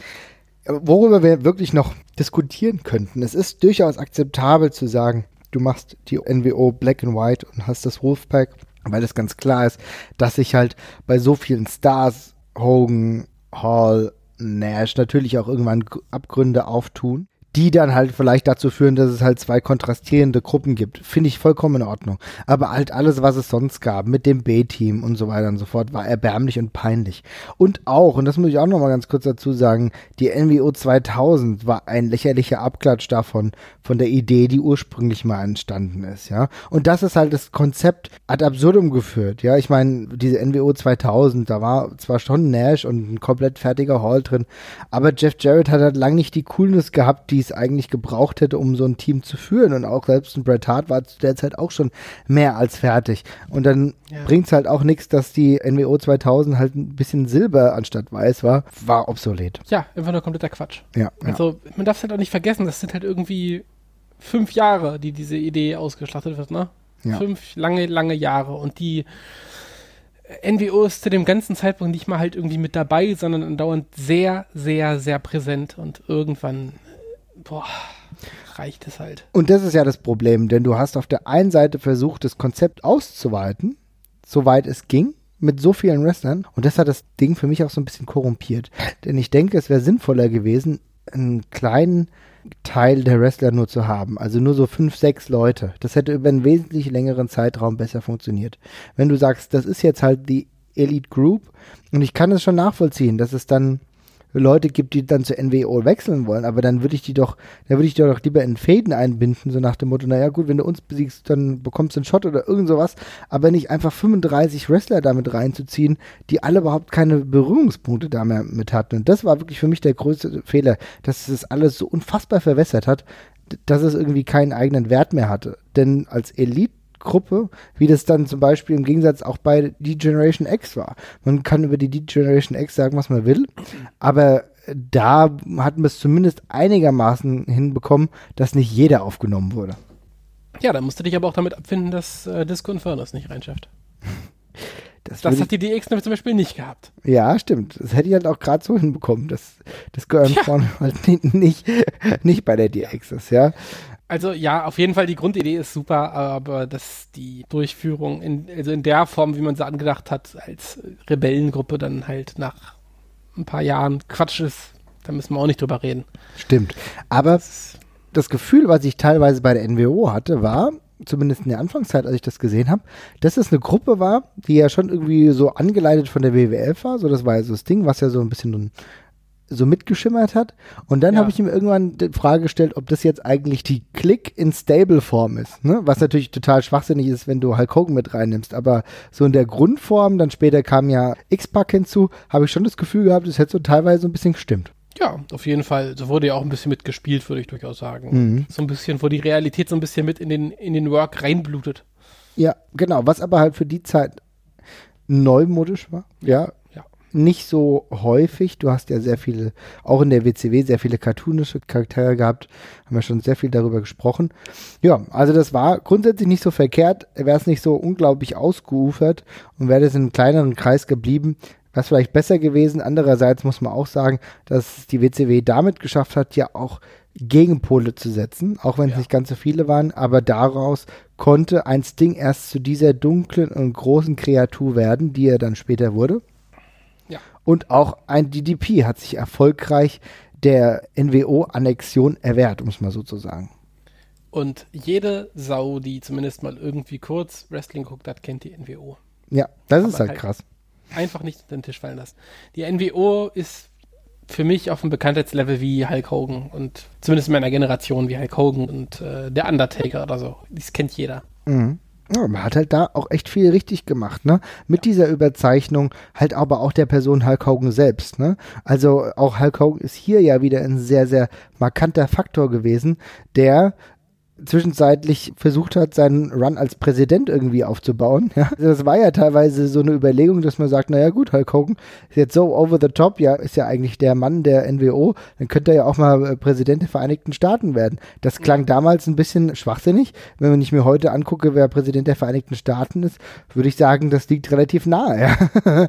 Worüber wir wirklich noch diskutieren könnten. Es ist durchaus akzeptabel zu sagen, du machst die NWO Black and White und hast das Wolfpack, weil es ganz klar ist, dass sich halt bei so vielen Stars, Hogan, Hall, Nash natürlich auch irgendwann Abgründe auftun die dann halt vielleicht dazu führen, dass es halt zwei kontrastierende Gruppen gibt. Finde ich vollkommen in Ordnung. Aber halt alles, was es sonst gab, mit dem B-Team und so weiter und so fort, war erbärmlich und peinlich. Und auch, und das muss ich auch nochmal ganz kurz dazu sagen, die NWO 2000 war ein lächerlicher Abklatsch davon, von der Idee, die ursprünglich mal entstanden ist, ja. Und das ist halt das Konzept ad absurdum geführt, ja. Ich meine, diese NWO 2000, da war zwar schon Nash und ein komplett fertiger Hall drin, aber Jeff Jarrett hat halt lang nicht die Coolness gehabt, die es eigentlich gebraucht hätte, um so ein Team zu führen. Und auch selbst ein Bret Hart war zu der Zeit auch schon mehr als fertig. Und dann ja. bringt es halt auch nichts, dass die NWO 2000 halt ein bisschen Silber anstatt weiß war. War obsolet. Ja, einfach nur kompletter Quatsch. Ja. Also man darf es halt auch nicht vergessen, das sind halt irgendwie fünf Jahre, die diese Idee ausgeschlachtet wird, ne? Ja. Fünf lange, lange Jahre. Und die NWO ist zu dem ganzen Zeitpunkt nicht mal halt irgendwie mit dabei, sondern andauernd sehr, sehr, sehr präsent. Und irgendwann boah, reicht es halt. Und das ist ja das Problem, denn du hast auf der einen Seite versucht, das Konzept auszuweiten, soweit es ging, mit so vielen Wrestlern. Und das hat das Ding für mich auch so ein bisschen korrumpiert. Denn ich denke, es wäre sinnvoller gewesen, einen kleinen Teil der Wrestler nur zu haben. Also nur so fünf, sechs Leute. Das hätte über einen wesentlich längeren Zeitraum besser funktioniert. Wenn du sagst, das ist jetzt halt die Elite Group und ich kann es schon nachvollziehen, dass es dann Leute gibt, die dann zur NWO wechseln wollen, aber dann würde ich die doch, dann würde ich die doch lieber in Fäden einbinden, so nach dem Motto, naja gut, wenn du uns besiegst, dann bekommst du einen Shot oder irgend sowas, aber nicht einfach 35 Wrestler damit reinzuziehen, die alle überhaupt keine Berührungspunkte damit hatten. Und das war wirklich für mich der größte Fehler, dass es alles so unfassbar verwässert hat, dass es irgendwie keinen eigenen Wert mehr hatte. Denn als Elite Gruppe, wie das dann zum Beispiel im Gegensatz auch bei D-Generation X war. Man kann über die D-Generation X sagen, was man will, aber da hatten wir es zumindest einigermaßen hinbekommen, dass nicht jeder aufgenommen wurde. Ja, da musst du dich aber auch damit abfinden, dass äh, Disco Inferno es nicht reinschafft. <laughs> Das, das hat die DX zum Beispiel nicht gehabt. Ja, stimmt. Das hätte ich halt auch gerade so hinbekommen. Das, das gehört ja. vorne halt <laughs> nicht, nicht bei der DX ist, ja. Also ja, auf jeden Fall die Grundidee ist super, aber dass die Durchführung in, also in der Form, wie man sie angedacht hat, als Rebellengruppe dann halt nach ein paar Jahren Quatsch ist, da müssen wir auch nicht drüber reden. Stimmt. Aber das Gefühl, was ich teilweise bei der NWO hatte, war, zumindest in der Anfangszeit, als ich das gesehen habe, dass es eine Gruppe war, die ja schon irgendwie so angeleitet von der WWF war. So, das war ja so das Ding, was ja so ein bisschen so mitgeschimmert hat. Und dann ja. habe ich ihm irgendwann die Frage gestellt, ob das jetzt eigentlich die Click in Stable-Form ist. Ne? Was natürlich total schwachsinnig ist, wenn du Hulk Hogan mit reinnimmst. Aber so in der Grundform, dann später kam ja X-Pac hinzu, habe ich schon das Gefühl gehabt, es hätte so teilweise so ein bisschen gestimmt. Ja, auf jeden Fall. So wurde ja auch ein bisschen mitgespielt, würde ich durchaus sagen. Mhm. So ein bisschen, wo die Realität so ein bisschen mit in den, in den Work reinblutet. Ja, genau. Was aber halt für die Zeit neumodisch war. Ja. ja. Nicht so häufig. Du hast ja sehr viele, auch in der WCW, sehr viele cartoonische Charaktere gehabt. Haben wir schon sehr viel darüber gesprochen. Ja, also das war grundsätzlich nicht so verkehrt. Wäre es nicht so unglaublich ausgeufert und wäre es in einem kleineren Kreis geblieben, was vielleicht besser gewesen. Andererseits muss man auch sagen, dass die WCW damit geschafft hat, ja auch Gegenpole zu setzen, auch wenn es ja. nicht ganz so viele waren, aber daraus konnte ein Sting erst zu dieser dunklen und großen Kreatur werden, die er dann später wurde. Ja. Und auch ein DDP hat sich erfolgreich der NWO-Annexion erwehrt, um es mal so zu sagen. Und jede Sau, die zumindest mal irgendwie kurz Wrestling guckt hat, kennt die NWO. Ja, das aber ist halt, halt krass einfach nicht unter den Tisch fallen lassen. Die NWO ist für mich auf einem Bekanntheitslevel wie Hulk Hogan und zumindest in meiner Generation wie Hulk Hogan und äh, der Undertaker oder so. Das kennt jeder. Mhm. Ja, man hat halt da auch echt viel richtig gemacht, ne? Mit ja. dieser Überzeichnung, halt aber auch der Person Hulk Hogan selbst, ne? Also auch Hulk Hogan ist hier ja wieder ein sehr, sehr markanter Faktor gewesen, der zwischenzeitlich versucht hat, seinen Run als Präsident irgendwie aufzubauen. <laughs> Ja. Das war ja teilweise so eine Überlegung, dass man sagt, naja gut, Hulk Hogan ist jetzt so over the top, ja, ist ja eigentlich der Mann der NWO, dann könnte er ja auch mal äh, Präsident der Vereinigten Staaten werden. Das klang damals ein bisschen schwachsinnig. Wenn ich mir heute angucke, wer Präsident der Vereinigten Staaten ist, würde ich sagen, das liegt relativ nahe. Ja,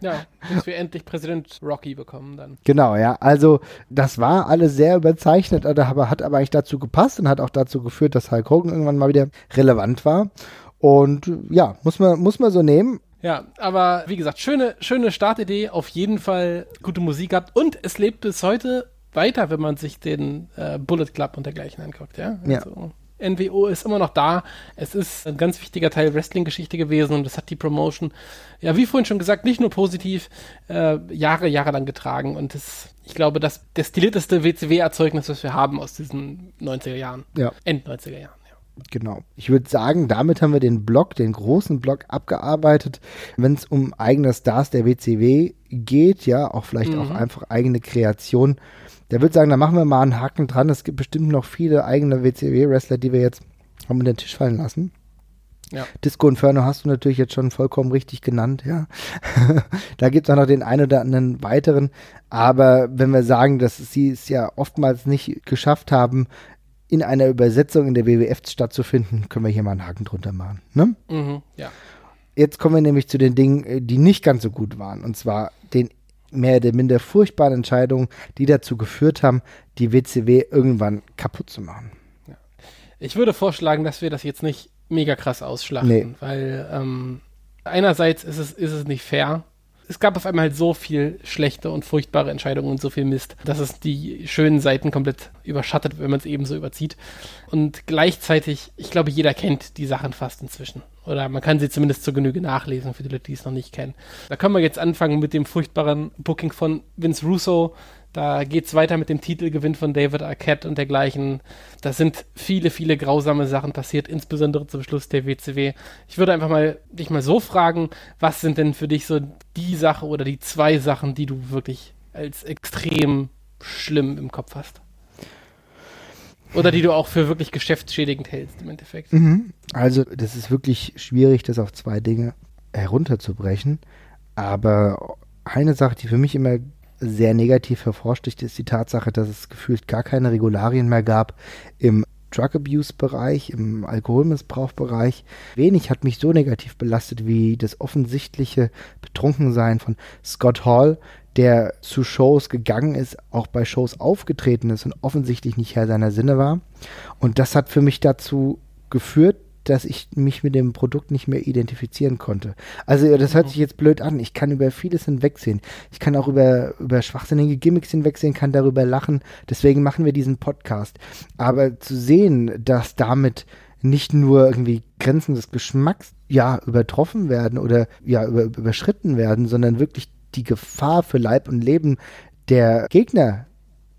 ja <laughs> bis wir endlich Präsident Rocky bekommen dann. Genau, ja. Also das war alles sehr überzeichnet, aber hat aber eigentlich dazu gepasst und hat auch dazu geführt, dass Hulk Hogan irgendwann mal wieder relevant war. Und ja, muss man, muss man so nehmen. Ja, aber wie gesagt, schöne, schöne Startidee, auf jeden Fall gute Musik gehabt und es lebt bis heute weiter, wenn man sich den äh, Bullet Club und dergleichen anguckt, ja. Also, ja. NWO ist immer noch da. Es ist ein ganz wichtiger Teil Wrestling-Geschichte gewesen und das hat die Promotion, ja, wie vorhin schon gesagt, nicht nur positiv, äh, Jahre, Jahre lang getragen. Und das, ich glaube, das destillierteste WCW-Erzeugnis, was wir haben aus diesen 90er Jahren. Ja. End 90er Jahren. Genau. Ich würde sagen, damit haben wir den Block, den großen Block abgearbeitet. Wenn es um eigene Stars der WCW geht, ja, auch vielleicht mhm. auch einfach eigene Kreation, der würde sagen, da machen wir mal einen Haken dran. Es gibt bestimmt noch viele eigene WCW-Wrestler, die wir jetzt haben unter den Tisch fallen lassen. Ja. Disco Inferno hast du natürlich jetzt schon vollkommen richtig genannt, ja. <laughs> da gibt es auch noch den einen oder anderen weiteren. Aber wenn wir sagen, dass sie es ja oftmals nicht geschafft haben, in einer Übersetzung in der WWF stattzufinden, können wir hier mal einen Haken drunter machen. Ne? Mhm, ja. Jetzt kommen wir nämlich zu den Dingen, äh, die nicht ganz so gut waren. Und zwar den mehr oder minder furchtbaren Entscheidungen, die dazu geführt haben, die WCW irgendwann kaputt zu machen. Ja. Ich würde vorschlagen, dass wir das jetzt nicht mega krass ausschlachten, nee. weil ähm, einerseits ist es, ist es nicht fair. Es gab auf einmal halt so viel schlechte und furchtbare Entscheidungen und so viel Mist, dass es die schönen Seiten komplett überschattet, wenn man es eben so überzieht. Und gleichzeitig, ich glaube, jeder kennt die Sachen fast inzwischen. Oder man kann sie zumindest zur Genüge nachlesen, für die Leute, die es noch nicht kennen. Da können wir jetzt anfangen mit dem furchtbaren Booking von Vince Russo. Da geht es weiter mit dem Titelgewinn von David Arquette und dergleichen. Da sind viele, viele grausame Sachen passiert, insbesondere zum Schluss der WCW. Ich würde einfach mal dich mal so fragen, was sind denn für dich so die Sache oder die zwei Sachen, die du wirklich als extrem schlimm im Kopf hast? Oder die du auch für wirklich geschäftsschädigend hältst im Endeffekt. Mhm. Also, das ist wirklich schwierig, das auf zwei Dinge herunterzubrechen. Aber eine Sache, die für mich immer sehr negativ hervorsticht, ist die Tatsache, dass es gefühlt gar keine Regularien mehr gab im Drug Abuse Bereich, im Alkoholmissbrauch-Bereich. Wenig hat mich so negativ belastet wie das offensichtliche Betrunkensein von Scott Hall, der zu Shows gegangen ist, auch bei Shows aufgetreten ist und offensichtlich nicht Herr seiner Sinne war. Und das hat für mich dazu geführt, dass ich mich mit dem Produkt nicht mehr identifizieren konnte. Also das hört sich jetzt blöd an. Ich kann über vieles hinwegsehen. Ich kann auch über, über schwachsinnige Gimmicks hinwegsehen, kann darüber lachen. Deswegen machen wir diesen Podcast. Aber zu sehen, dass damit nicht nur irgendwie Grenzen des Geschmacks ja übertroffen werden oder ja über, überschritten werden, sondern wirklich die Gefahr für Leib und Leben der Gegner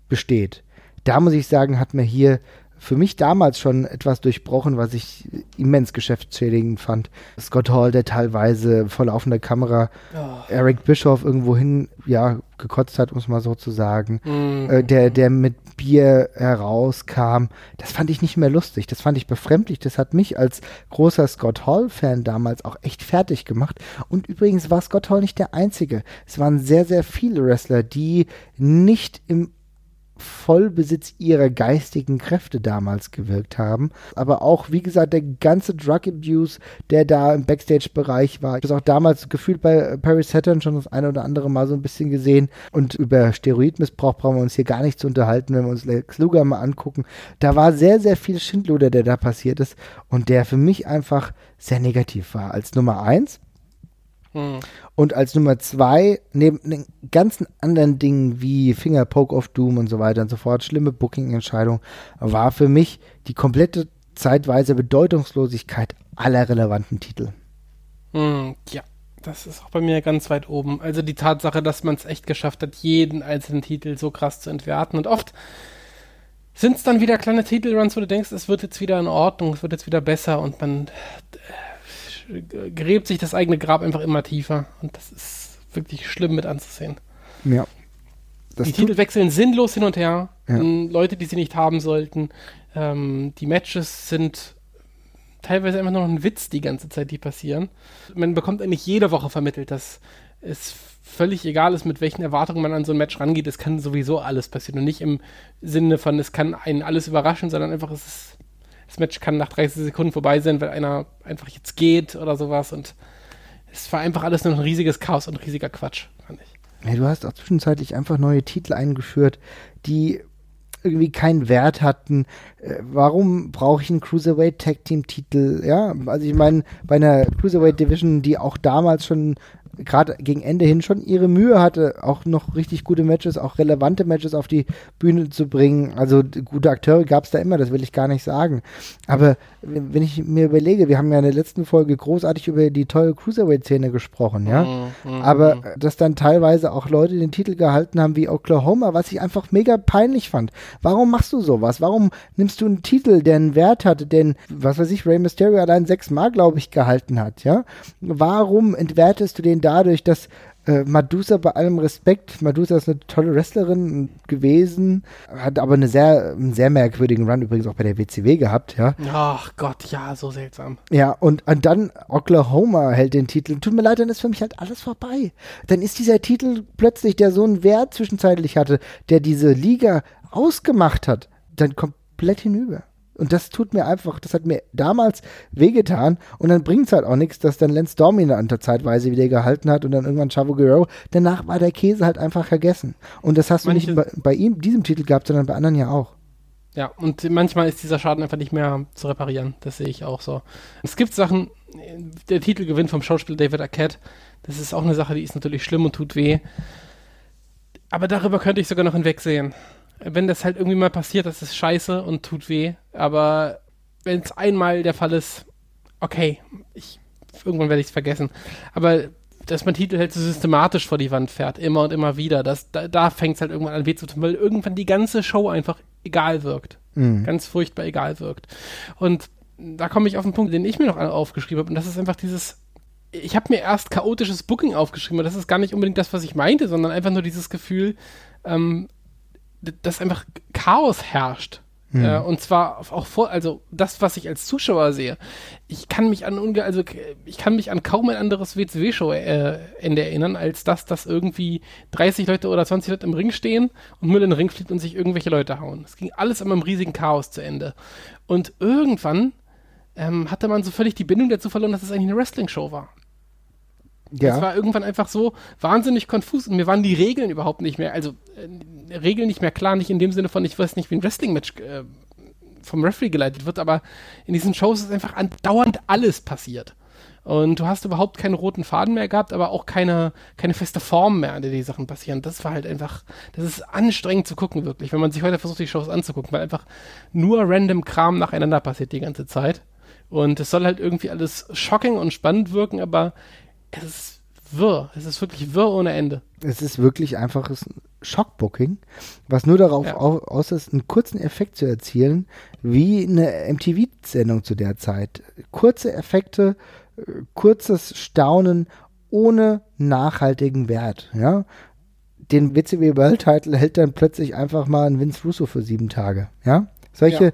besteht. Da muss ich sagen, hat mir hier für mich damals schon etwas durchbrochen, was ich immens geschäftsschädigend fand. Scott Hall, der teilweise vor laufender Kamera oh. Eric Bischoff irgendwo hin, ja, gekotzt hat, um es mal so zu sagen. Mm. Äh, der, der mit Bier herauskam. Das fand ich nicht mehr lustig. Das fand ich befremdlich. Das hat mich als großer Scott Hall-Fan damals auch echt fertig gemacht. Und übrigens war Scott Hall nicht der Einzige. Es waren sehr, sehr viele Wrestler, die nicht im Vollbesitz ihrer geistigen Kräfte damals gewirkt haben. Aber auch, wie gesagt, der ganze Drug Abuse, der da im Backstage-Bereich war. Ich habe auch damals gefühlt bei Paris Saturn schon das eine oder andere Mal so ein bisschen gesehen. Und über Steroidmissbrauch brauchen wir uns hier gar nicht zu unterhalten, wenn wir uns Lex Luger mal angucken. Da war sehr, sehr viel Schindluder, der da passiert ist und der für mich einfach sehr negativ war. Als Nummer eins hm. Und als Nummer zwei, neben den ganzen anderen Dingen wie Finger Poke of Doom und so weiter und so fort, schlimme Booking-Entscheidung, war für mich die komplette zeitweise Bedeutungslosigkeit aller relevanten Titel. Hm, ja, das ist auch bei mir ganz weit oben. Also die Tatsache, dass man es echt geschafft hat, jeden einzelnen Titel so krass zu entwerten. Und oft sind es dann wieder kleine Titelruns, wo du denkst, es wird jetzt wieder in Ordnung, es wird jetzt wieder besser und man gräbt sich das eigene Grab einfach immer tiefer. Und das ist wirklich schlimm mit anzusehen. Ja. die Titel wechseln sinnlos hin und her. Ja. Leute, die sie nicht haben sollten. Ähm, die Matches sind teilweise einfach nur noch ein Witz die ganze Zeit, die passieren. Man bekommt eigentlich jede Woche vermittelt, dass es völlig egal ist, mit welchen Erwartungen man an so ein Match rangeht. Es kann sowieso alles passieren. Und nicht im Sinne von, es kann einen alles überraschen, sondern einfach, es ist das Match kann nach 30 Sekunden vorbei sein, weil einer einfach jetzt geht oder sowas. Und es war einfach alles nur ein riesiges Chaos und riesiger Quatsch, fand ich. Ja, du hast auch zwischenzeitlich einfach neue Titel eingeführt, die irgendwie keinen Wert hatten. Äh, warum brauche ich einen Cruiserweight Tag Team Titel? Ja, also ich meine, bei einer Cruiserweight Division, die auch damals schon gerade gegen Ende hin schon ihre Mühe hatte, auch noch richtig gute Matches, auch relevante Matches auf die Bühne zu bringen. Also gute Akteure gab es da immer, das will ich gar nicht sagen. Aber wenn ich mir überlege, wir haben ja in der letzten Folge großartig über die tolle Cruiserweight-Szene gesprochen, ja. Mhm, mhm Aber mhm. dass dann teilweise auch Leute den Titel gehalten haben wie Oklahoma, was ich einfach mega peinlich fand. Warum machst du sowas? Warum nimmst du einen Titel, der einen Wert hatte, den, was weiß ich, Rey Mysterio allein sechsmal, glaube ich, gehalten hat, ja? Warum entwertest du den dadurch, dass äh, Madusa bei allem Respekt, Madusa ist eine tolle Wrestlerin gewesen, hat aber eine sehr, einen sehr merkwürdigen Run übrigens auch bei der WCW gehabt, ja. Ach Gott, ja, so seltsam. Ja, und, und dann Oklahoma hält den Titel. Tut mir leid, dann ist für mich halt alles vorbei. Dann ist dieser Titel plötzlich, der so einen Wert zwischenzeitlich hatte, der diese Liga ausgemacht hat, dann komplett hinüber. Und das tut mir einfach, das hat mir damals wehgetan. Und dann bringt es halt auch nichts, dass dann Lance Dominant zeitweise wieder gehalten hat und dann irgendwann Chavo Guerrero. Danach war der Käse halt einfach vergessen. Und das hast Manche, du nicht bei, bei, ihm, diesem Titel gehabt, sondern bei anderen ja auch. Ja, und manchmal ist dieser Schaden einfach nicht mehr zu reparieren. Das sehe ich auch so. Es gibt Sachen, der Titelgewinn vom Schauspieler David Arquette, das ist auch eine Sache, die ist natürlich schlimm und tut weh. Aber darüber könnte ich sogar noch hinwegsehen wenn das halt irgendwie mal passiert, das ist scheiße und tut weh. Aber wenn es einmal der Fall ist, okay, ich, irgendwann werde ich es vergessen. Aber dass man Titel halt so systematisch vor die Wand fährt, immer und immer wieder, das, da, da fängt es halt irgendwann an weh zu tun, weil irgendwann die ganze Show einfach egal wirkt. Mhm. Ganz furchtbar egal wirkt. Und da komme ich auf den Punkt, den ich mir noch aufgeschrieben habe, und das ist einfach dieses ich habe mir erst chaotisches Booking aufgeschrieben, aber das ist gar nicht unbedingt das, was ich meinte, sondern einfach nur dieses Gefühl, ähm, dass einfach Chaos herrscht. Mhm. Äh, und zwar auch vor, also das, was ich als Zuschauer sehe. Ich kann mich an unge also ich kann mich an kaum ein anderes WCW-Show äh, Ende erinnern, als dass das irgendwie 30 Leute oder 20 Leute im Ring stehen und Müll in den Ring fliegt und sich irgendwelche Leute hauen. Es ging alles immer im riesigen Chaos zu Ende. Und irgendwann ähm, hatte man so völlig die Bindung dazu verloren, dass es eigentlich eine Wrestling-Show war. Ja. Es war irgendwann einfach so wahnsinnig konfus und mir waren die Regeln überhaupt nicht mehr, also äh, Regeln nicht mehr klar, nicht in dem Sinne von, ich weiß nicht, wie ein Wrestling-Match äh, vom Referee geleitet wird, aber in diesen Shows ist einfach andauernd alles passiert. Und du hast überhaupt keinen roten Faden mehr gehabt, aber auch keine, keine feste Form mehr, an der die Sachen passieren. Das war halt einfach, das ist anstrengend zu gucken, wirklich, wenn man sich heute versucht, die Shows anzugucken, weil einfach nur random Kram nacheinander passiert die ganze Zeit. Und es soll halt irgendwie alles shocking und spannend wirken, aber es ist wirr. Es ist wirklich wirr ohne Ende. Es ist wirklich einfaches Schockbooking, was nur darauf ja. aus ist, einen kurzen Effekt zu erzielen, wie eine MTV-Sendung zu der Zeit. Kurze Effekte, kurzes Staunen ohne nachhaltigen Wert. Ja? Den WCW World Title hält dann plötzlich einfach mal ein Vince Russo für sieben Tage. Ja? Solche ja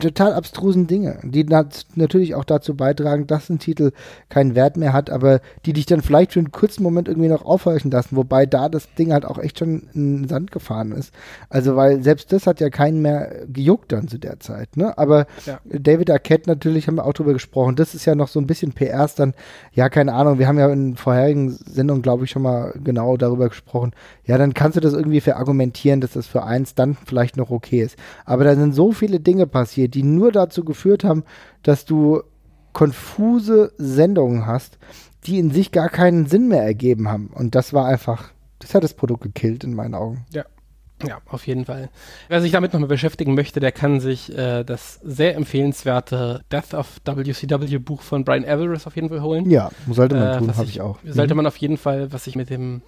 total abstrusen Dinge, die nat natürlich auch dazu beitragen, dass ein Titel keinen Wert mehr hat, aber die dich dann vielleicht für einen kurzen Moment irgendwie noch aufhorchen lassen, wobei da das Ding halt auch echt schon in den Sand gefahren ist. Also, weil selbst das hat ja keinen mehr gejuckt dann zu der Zeit, ne? Aber ja. David Arquette natürlich haben wir auch drüber gesprochen. Das ist ja noch so ein bisschen PRs dann, ja, keine Ahnung, wir haben ja in vorherigen Sendungen, glaube ich, schon mal genau darüber gesprochen. Ja, dann kannst du das irgendwie verargumentieren, dass das für eins dann vielleicht noch okay ist. Aber da sind so viele Dinge passiert, passiert, die nur dazu geführt haben, dass du konfuse Sendungen hast, die in sich gar keinen Sinn mehr ergeben haben. Und das war einfach, das hat das Produkt gekillt in meinen Augen. Ja. Ja, auf jeden Fall. Wer sich damit nochmal beschäftigen möchte, der kann sich äh, das sehr empfehlenswerte Death of WCW Buch von Brian Everest auf jeden Fall holen. Ja, sollte man äh, tun, habe ich auch. Sollte mhm. man auf jeden Fall, was ich mit dem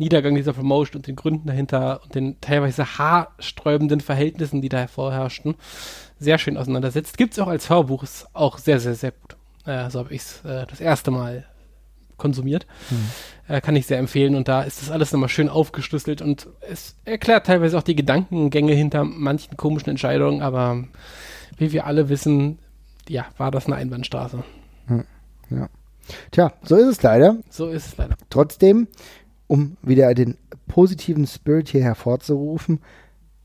Niedergang dieser Promotion und den Gründen dahinter und den teilweise haarsträubenden Verhältnissen, die da vorherrschten, sehr schön auseinandersetzt. Gibt es auch als Hörbuch, ist auch sehr, sehr, sehr gut. Äh, so habe ich es äh, das erste Mal konsumiert. Hm. Äh, kann ich sehr empfehlen. Und da ist das alles nochmal schön aufgeschlüsselt und es erklärt teilweise auch die Gedankengänge hinter manchen komischen Entscheidungen, aber wie wir alle wissen, ja, war das eine Einbahnstraße. Hm. Ja. Tja, so ist es leider. So ist es leider. Trotzdem, um wieder den positiven Spirit hier hervorzurufen,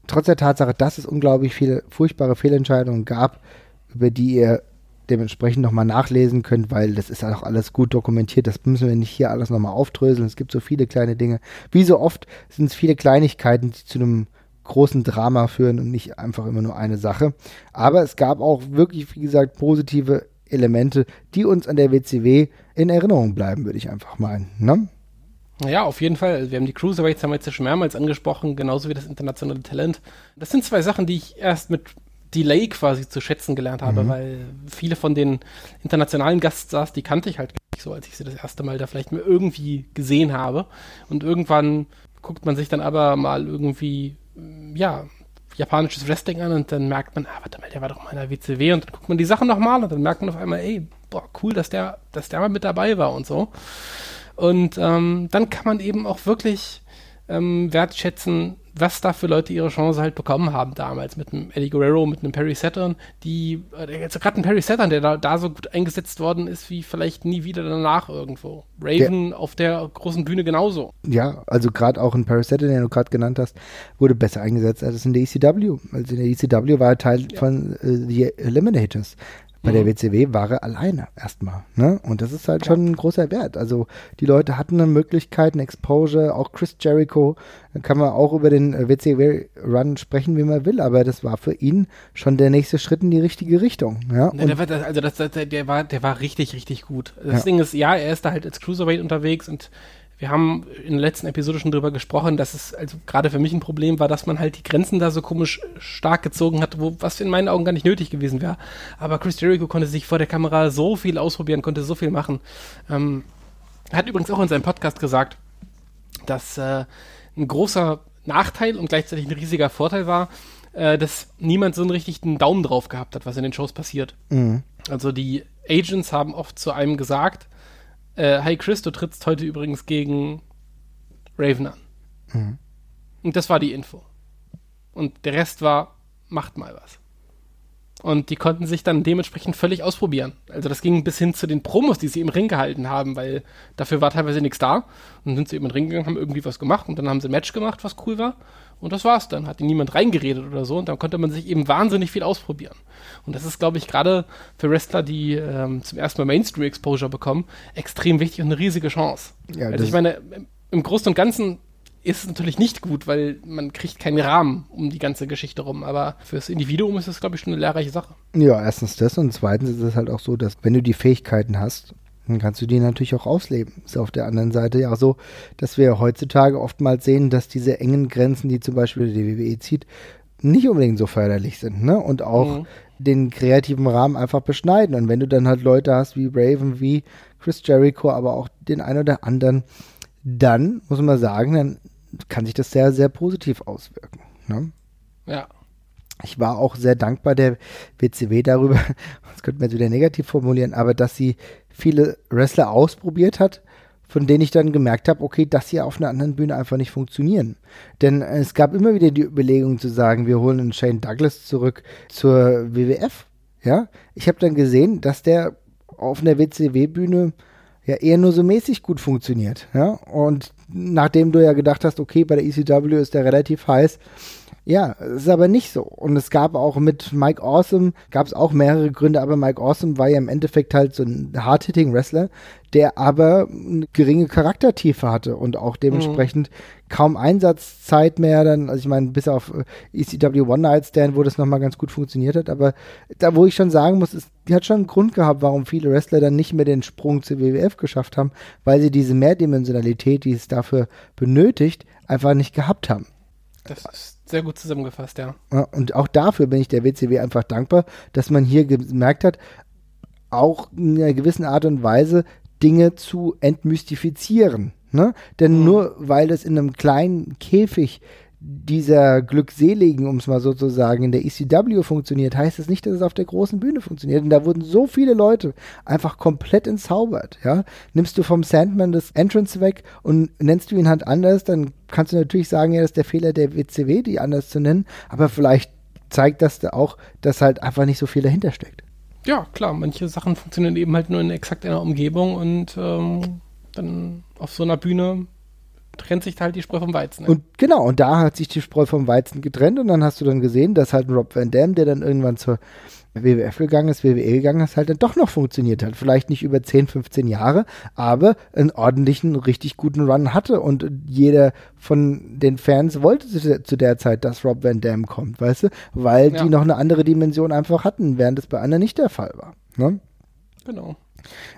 trotz der Tatsache, dass es unglaublich viele furchtbare Fehlentscheidungen gab, über die ihr dementsprechend nochmal nachlesen könnt, weil das ist auch alles gut dokumentiert. Das müssen wir nicht hier alles nochmal aufdröseln. Es gibt so viele kleine Dinge. Wie so oft sind es viele Kleinigkeiten, die zu einem großen Drama führen und nicht einfach immer nur eine Sache. Aber es gab auch wirklich, wie gesagt, positive Elemente, die uns an der WCW in Erinnerung bleiben, würde ich einfach meinen. Ne? Ja, auf jeden Fall. Wir haben die Cruiserweights haben wir jetzt ja schon mehrmals angesprochen, genauso wie das internationale Talent. Das sind zwei Sachen, die ich erst mit Delay quasi zu schätzen gelernt habe, mhm. weil viele von den internationalen Gaststars, die kannte ich halt nicht so, als ich sie das erste Mal da vielleicht mal irgendwie gesehen habe. Und irgendwann guckt man sich dann aber mal irgendwie, ja, japanisches Wrestling an und dann merkt man, ah, warte mal, der war doch mal in der WCW und dann guckt man die Sachen nochmal und dann merkt man auf einmal, ey, boah, cool, dass der, dass der mal mit dabei war und so. Und ähm, dann kann man eben auch wirklich ähm, wertschätzen, was da für Leute ihre Chance halt bekommen haben damals mit einem Eddie Guerrero, mit einem Perry Saturn, die, äh, jetzt gerade ein Perry Saturn, der da, da so gut eingesetzt worden ist, wie vielleicht nie wieder danach irgendwo. Raven der, auf der großen Bühne genauso. Ja, also gerade auch ein Perry Saturn, den du gerade genannt hast, wurde besser eingesetzt als in der ECW. Also in der ECW war er Teil ja. von äh, The Eliminators. Bei der WCW war er alleine erstmal. Ne? Und das ist halt schon ein großer Wert. Also die Leute hatten eine Möglichkeit, eine Exposure, auch Chris Jericho, da kann man auch über den äh, WCW-Run sprechen, wie man will, aber das war für ihn schon der nächste Schritt in die richtige Richtung. Ja? Ne, der war, also das, der, war, der war richtig, richtig gut. Das ja. Ding ist, ja, er ist da halt als Cruiserweight unterwegs und wir haben in der letzten Episode schon drüber gesprochen, dass es also gerade für mich ein Problem war, dass man halt die Grenzen da so komisch stark gezogen hat, wo, was in meinen Augen gar nicht nötig gewesen wäre. Aber Chris Jericho konnte sich vor der Kamera so viel ausprobieren, konnte so viel machen. Ähm, er hat übrigens auch in seinem Podcast gesagt, dass äh, ein großer Nachteil und gleichzeitig ein riesiger Vorteil war, äh, dass niemand so einen richtigen Daumen drauf gehabt hat, was in den Shows passiert. Mhm. Also die Agents haben oft zu einem gesagt, äh, Hi Chris, du trittst heute übrigens gegen Raven an. Mhm. Und das war die Info. Und der Rest war, macht mal was. Und die konnten sich dann dementsprechend völlig ausprobieren. Also das ging bis hin zu den Promos, die sie im Ring gehalten haben, weil dafür war teilweise nichts da. Und dann sind sie eben in den Ring gegangen, haben irgendwie was gemacht und dann haben sie ein Match gemacht, was cool war. Und das war's dann. Hat niemand reingeredet oder so. Und dann konnte man sich eben wahnsinnig viel ausprobieren. Und das ist, glaube ich, gerade für Wrestler, die ähm, zum ersten Mal Mainstream-Exposure bekommen, extrem wichtig und eine riesige Chance. Ja, also ich meine, im Großen und Ganzen ist es natürlich nicht gut, weil man kriegt keinen Rahmen um die ganze Geschichte rum. Aber fürs Individuum ist das, glaube ich, schon eine lehrreiche Sache. Ja, erstens das und zweitens ist es halt auch so, dass wenn du die Fähigkeiten hast, dann kannst du die natürlich auch ausleben. Ist auf der anderen Seite ja auch so, dass wir heutzutage oftmals sehen, dass diese engen Grenzen, die zum Beispiel die WWE zieht, nicht unbedingt so förderlich sind, ne? Und auch mhm. den kreativen Rahmen einfach beschneiden. Und wenn du dann halt Leute hast wie Raven, wie Chris Jericho, aber auch den einen oder anderen, dann muss man sagen, dann kann sich das sehr, sehr positiv auswirken. Ne? Ja. Ich war auch sehr dankbar der WCW darüber, <laughs> das könnte man jetzt wieder negativ formulieren, aber dass sie viele Wrestler ausprobiert hat, von denen ich dann gemerkt habe, okay, dass sie auf einer anderen Bühne einfach nicht funktionieren. Denn es gab immer wieder die Überlegung zu sagen, wir holen einen Shane Douglas zurück zur WWF. Ja, ich habe dann gesehen, dass der auf einer WCW-Bühne ja eher nur so mäßig gut funktioniert. Ja, und nachdem du ja gedacht hast, okay, bei der ECW ist der relativ heiß, ja, es ist aber nicht so. Und es gab auch mit Mike Awesome, gab es auch mehrere Gründe, aber Mike Awesome war ja im Endeffekt halt so ein Hard-Hitting-Wrestler, der aber eine geringe Charaktertiefe hatte und auch dementsprechend mhm. kaum Einsatzzeit mehr. Dann, also ich meine, bis auf äh, ECW One Night Stand, wo das nochmal ganz gut funktioniert hat, aber da, wo ich schon sagen muss, die hat schon einen Grund gehabt, warum viele Wrestler dann nicht mehr den Sprung zur WWF geschafft haben, weil sie diese Mehrdimensionalität, die es dafür benötigt, einfach nicht gehabt haben. Das ist sehr gut zusammengefasst, ja. Und auch dafür bin ich der WCW einfach dankbar, dass man hier gemerkt hat, auch in einer gewissen Art und Weise Dinge zu entmystifizieren. Ne? Denn mhm. nur weil es in einem kleinen Käfig dieser Glückseligen, um es mal so zu sagen, in der ECW funktioniert, heißt es das nicht, dass es auf der großen Bühne funktioniert. Und da wurden so viele Leute einfach komplett entzaubert. Ja? Nimmst du vom Sandman das Entrance weg und nennst du ihn halt anders, dann kannst du natürlich sagen, ja, das ist der Fehler der WCW, die anders zu nennen. Aber vielleicht zeigt das da auch, dass halt einfach nicht so viel dahinter steckt. Ja, klar, manche Sachen funktionieren eben halt nur in exakt einer Umgebung und ähm, dann auf so einer Bühne trennt sich halt die Spreu vom Weizen. Ne? Und genau, und da hat sich die Spreu vom Weizen getrennt und dann hast du dann gesehen, dass halt Rob Van Dam, der dann irgendwann zur WWF gegangen ist, WWE gegangen ist, halt dann doch noch funktioniert hat. Vielleicht nicht über 10, 15 Jahre, aber einen ordentlichen, richtig guten Run hatte und jeder von den Fans wollte zu der Zeit, dass Rob Van Dam kommt, weißt du, weil ja. die noch eine andere Dimension einfach hatten, während es bei anderen nicht der Fall war. Ne? Genau.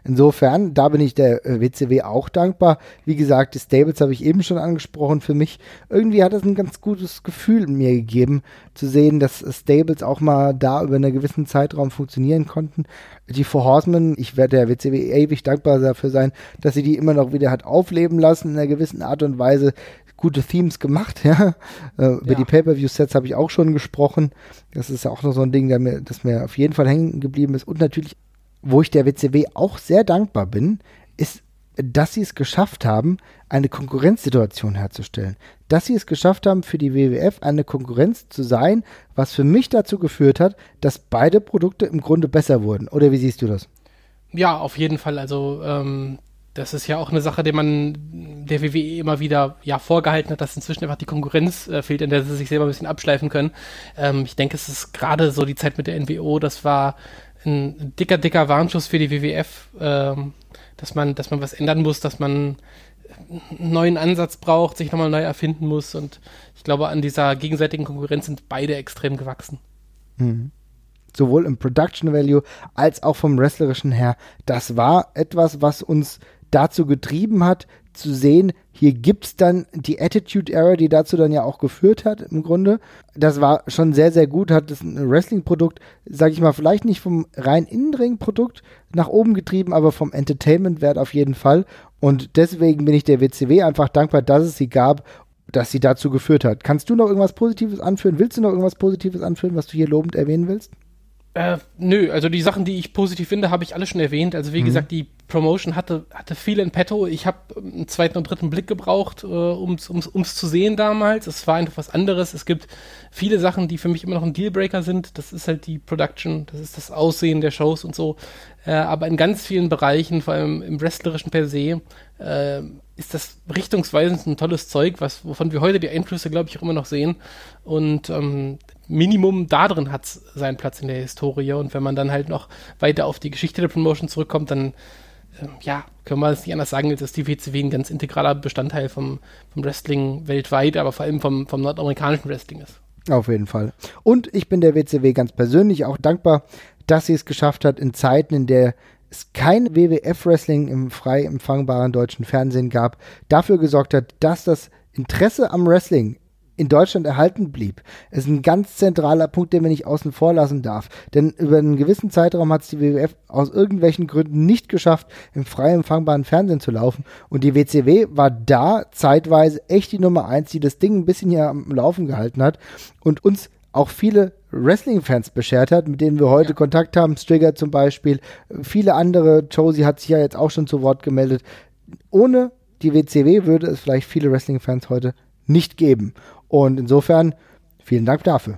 Insofern, da bin ich der WCW äh, auch dankbar. Wie gesagt, die Stables habe ich eben schon angesprochen. Für mich irgendwie hat es ein ganz gutes Gefühl in mir gegeben, zu sehen, dass Stables auch mal da über einen gewissen Zeitraum funktionieren konnten. Die Four Horsemen, ich werde der WCW ewig dankbar dafür sein, dass sie die immer noch wieder hat aufleben lassen in einer gewissen Art und Weise gute Themes gemacht, <laughs> ja. Äh, über die Pay-Per-View-Sets habe ich auch schon gesprochen. Das ist ja auch noch so ein Ding, der mir, das mir auf jeden Fall hängen geblieben ist. Und natürlich wo ich der WCW auch sehr dankbar bin, ist, dass sie es geschafft haben, eine Konkurrenzsituation herzustellen. Dass sie es geschafft haben, für die WWF eine Konkurrenz zu sein, was für mich dazu geführt hat, dass beide Produkte im Grunde besser wurden. Oder wie siehst du das? Ja, auf jeden Fall. Also ähm, das ist ja auch eine Sache, die man der WWE immer wieder ja vorgehalten hat, dass inzwischen einfach die Konkurrenz äh, fehlt, in der sie sich selber ein bisschen abschleifen können. Ähm, ich denke, es ist gerade so die Zeit mit der NWO, das war ein dicker, dicker Warnschuss für die WWF, ähm, dass man, dass man was ändern muss, dass man einen neuen Ansatz braucht, sich nochmal neu erfinden muss. Und ich glaube, an dieser gegenseitigen Konkurrenz sind beide extrem gewachsen. Mhm. Sowohl im Production Value als auch vom Wrestlerischen her. Das war etwas, was uns dazu getrieben hat, zu sehen, hier gibt es dann die Attitude Error, die dazu dann ja auch geführt hat, im Grunde. Das war schon sehr, sehr gut, hat das ein Wrestling-Produkt, sag ich mal, vielleicht nicht vom rein Innenring-Produkt nach oben getrieben, aber vom Entertainment-Wert auf jeden Fall. Und deswegen bin ich der WCW einfach dankbar, dass es sie gab, dass sie dazu geführt hat. Kannst du noch irgendwas Positives anführen? Willst du noch irgendwas Positives anführen, was du hier lobend erwähnen willst? Äh, nö, also die Sachen, die ich positiv finde, habe ich alle schon erwähnt. Also wie mhm. gesagt, die Promotion hatte, hatte viel in petto. Ich habe einen zweiten und dritten Blick gebraucht, äh, um es zu sehen damals. Es war einfach was anderes. Es gibt viele Sachen, die für mich immer noch ein Dealbreaker sind. Das ist halt die Production, das ist das Aussehen der Shows und so. Äh, aber in ganz vielen Bereichen, vor allem im Wrestlerischen per se, äh, ist das richtungsweisend ein tolles Zeug, was, wovon wir heute die Einflüsse, glaube ich, auch immer noch sehen. Und ähm, Minimum da drin hat seinen Platz in der Historie. Und wenn man dann halt noch weiter auf die Geschichte der Promotion zurückkommt, dann äh, ja, können wir es nicht anders sagen, dass die WCW ein ganz integraler Bestandteil vom, vom Wrestling weltweit, aber vor allem vom, vom nordamerikanischen Wrestling ist. Auf jeden Fall. Und ich bin der WCW ganz persönlich auch dankbar, dass sie es geschafft hat, in Zeiten, in der es kein WWF-Wrestling im frei empfangbaren deutschen Fernsehen gab, dafür gesorgt hat, dass das Interesse am Wrestling in Deutschland erhalten blieb. Es ist ein ganz zentraler Punkt, den man nicht außen vor lassen darf. Denn über einen gewissen Zeitraum hat es die WWF aus irgendwelchen Gründen nicht geschafft, im frei empfangbaren Fernsehen zu laufen. Und die WCW war da zeitweise echt die Nummer eins, die das Ding ein bisschen hier am Laufen gehalten hat und uns auch viele Wrestling-Fans beschert hat, mit denen wir heute ja. Kontakt haben. Strigger zum Beispiel, viele andere. Josie hat sich ja jetzt auch schon zu Wort gemeldet. Ohne die WCW würde es vielleicht viele Wrestling-Fans heute nicht geben. Und insofern, vielen Dank dafür.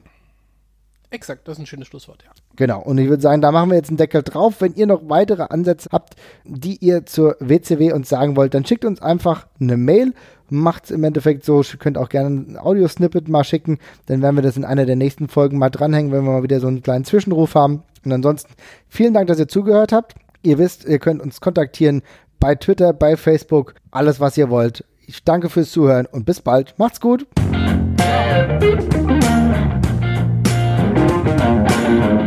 Exakt, das ist ein schönes Schlusswort, ja. Genau, und ich würde sagen, da machen wir jetzt einen Deckel drauf. Wenn ihr noch weitere Ansätze habt, die ihr zur WCW uns sagen wollt, dann schickt uns einfach eine Mail. Macht es im Endeffekt so, ihr könnt auch gerne ein Audio-Snippet mal schicken, dann werden wir das in einer der nächsten Folgen mal dranhängen, wenn wir mal wieder so einen kleinen Zwischenruf haben. Und ansonsten, vielen Dank, dass ihr zugehört habt. Ihr wisst, ihr könnt uns kontaktieren bei Twitter, bei Facebook, alles was ihr wollt. Ich danke fürs Zuhören und bis bald. Macht's gut. Thank you.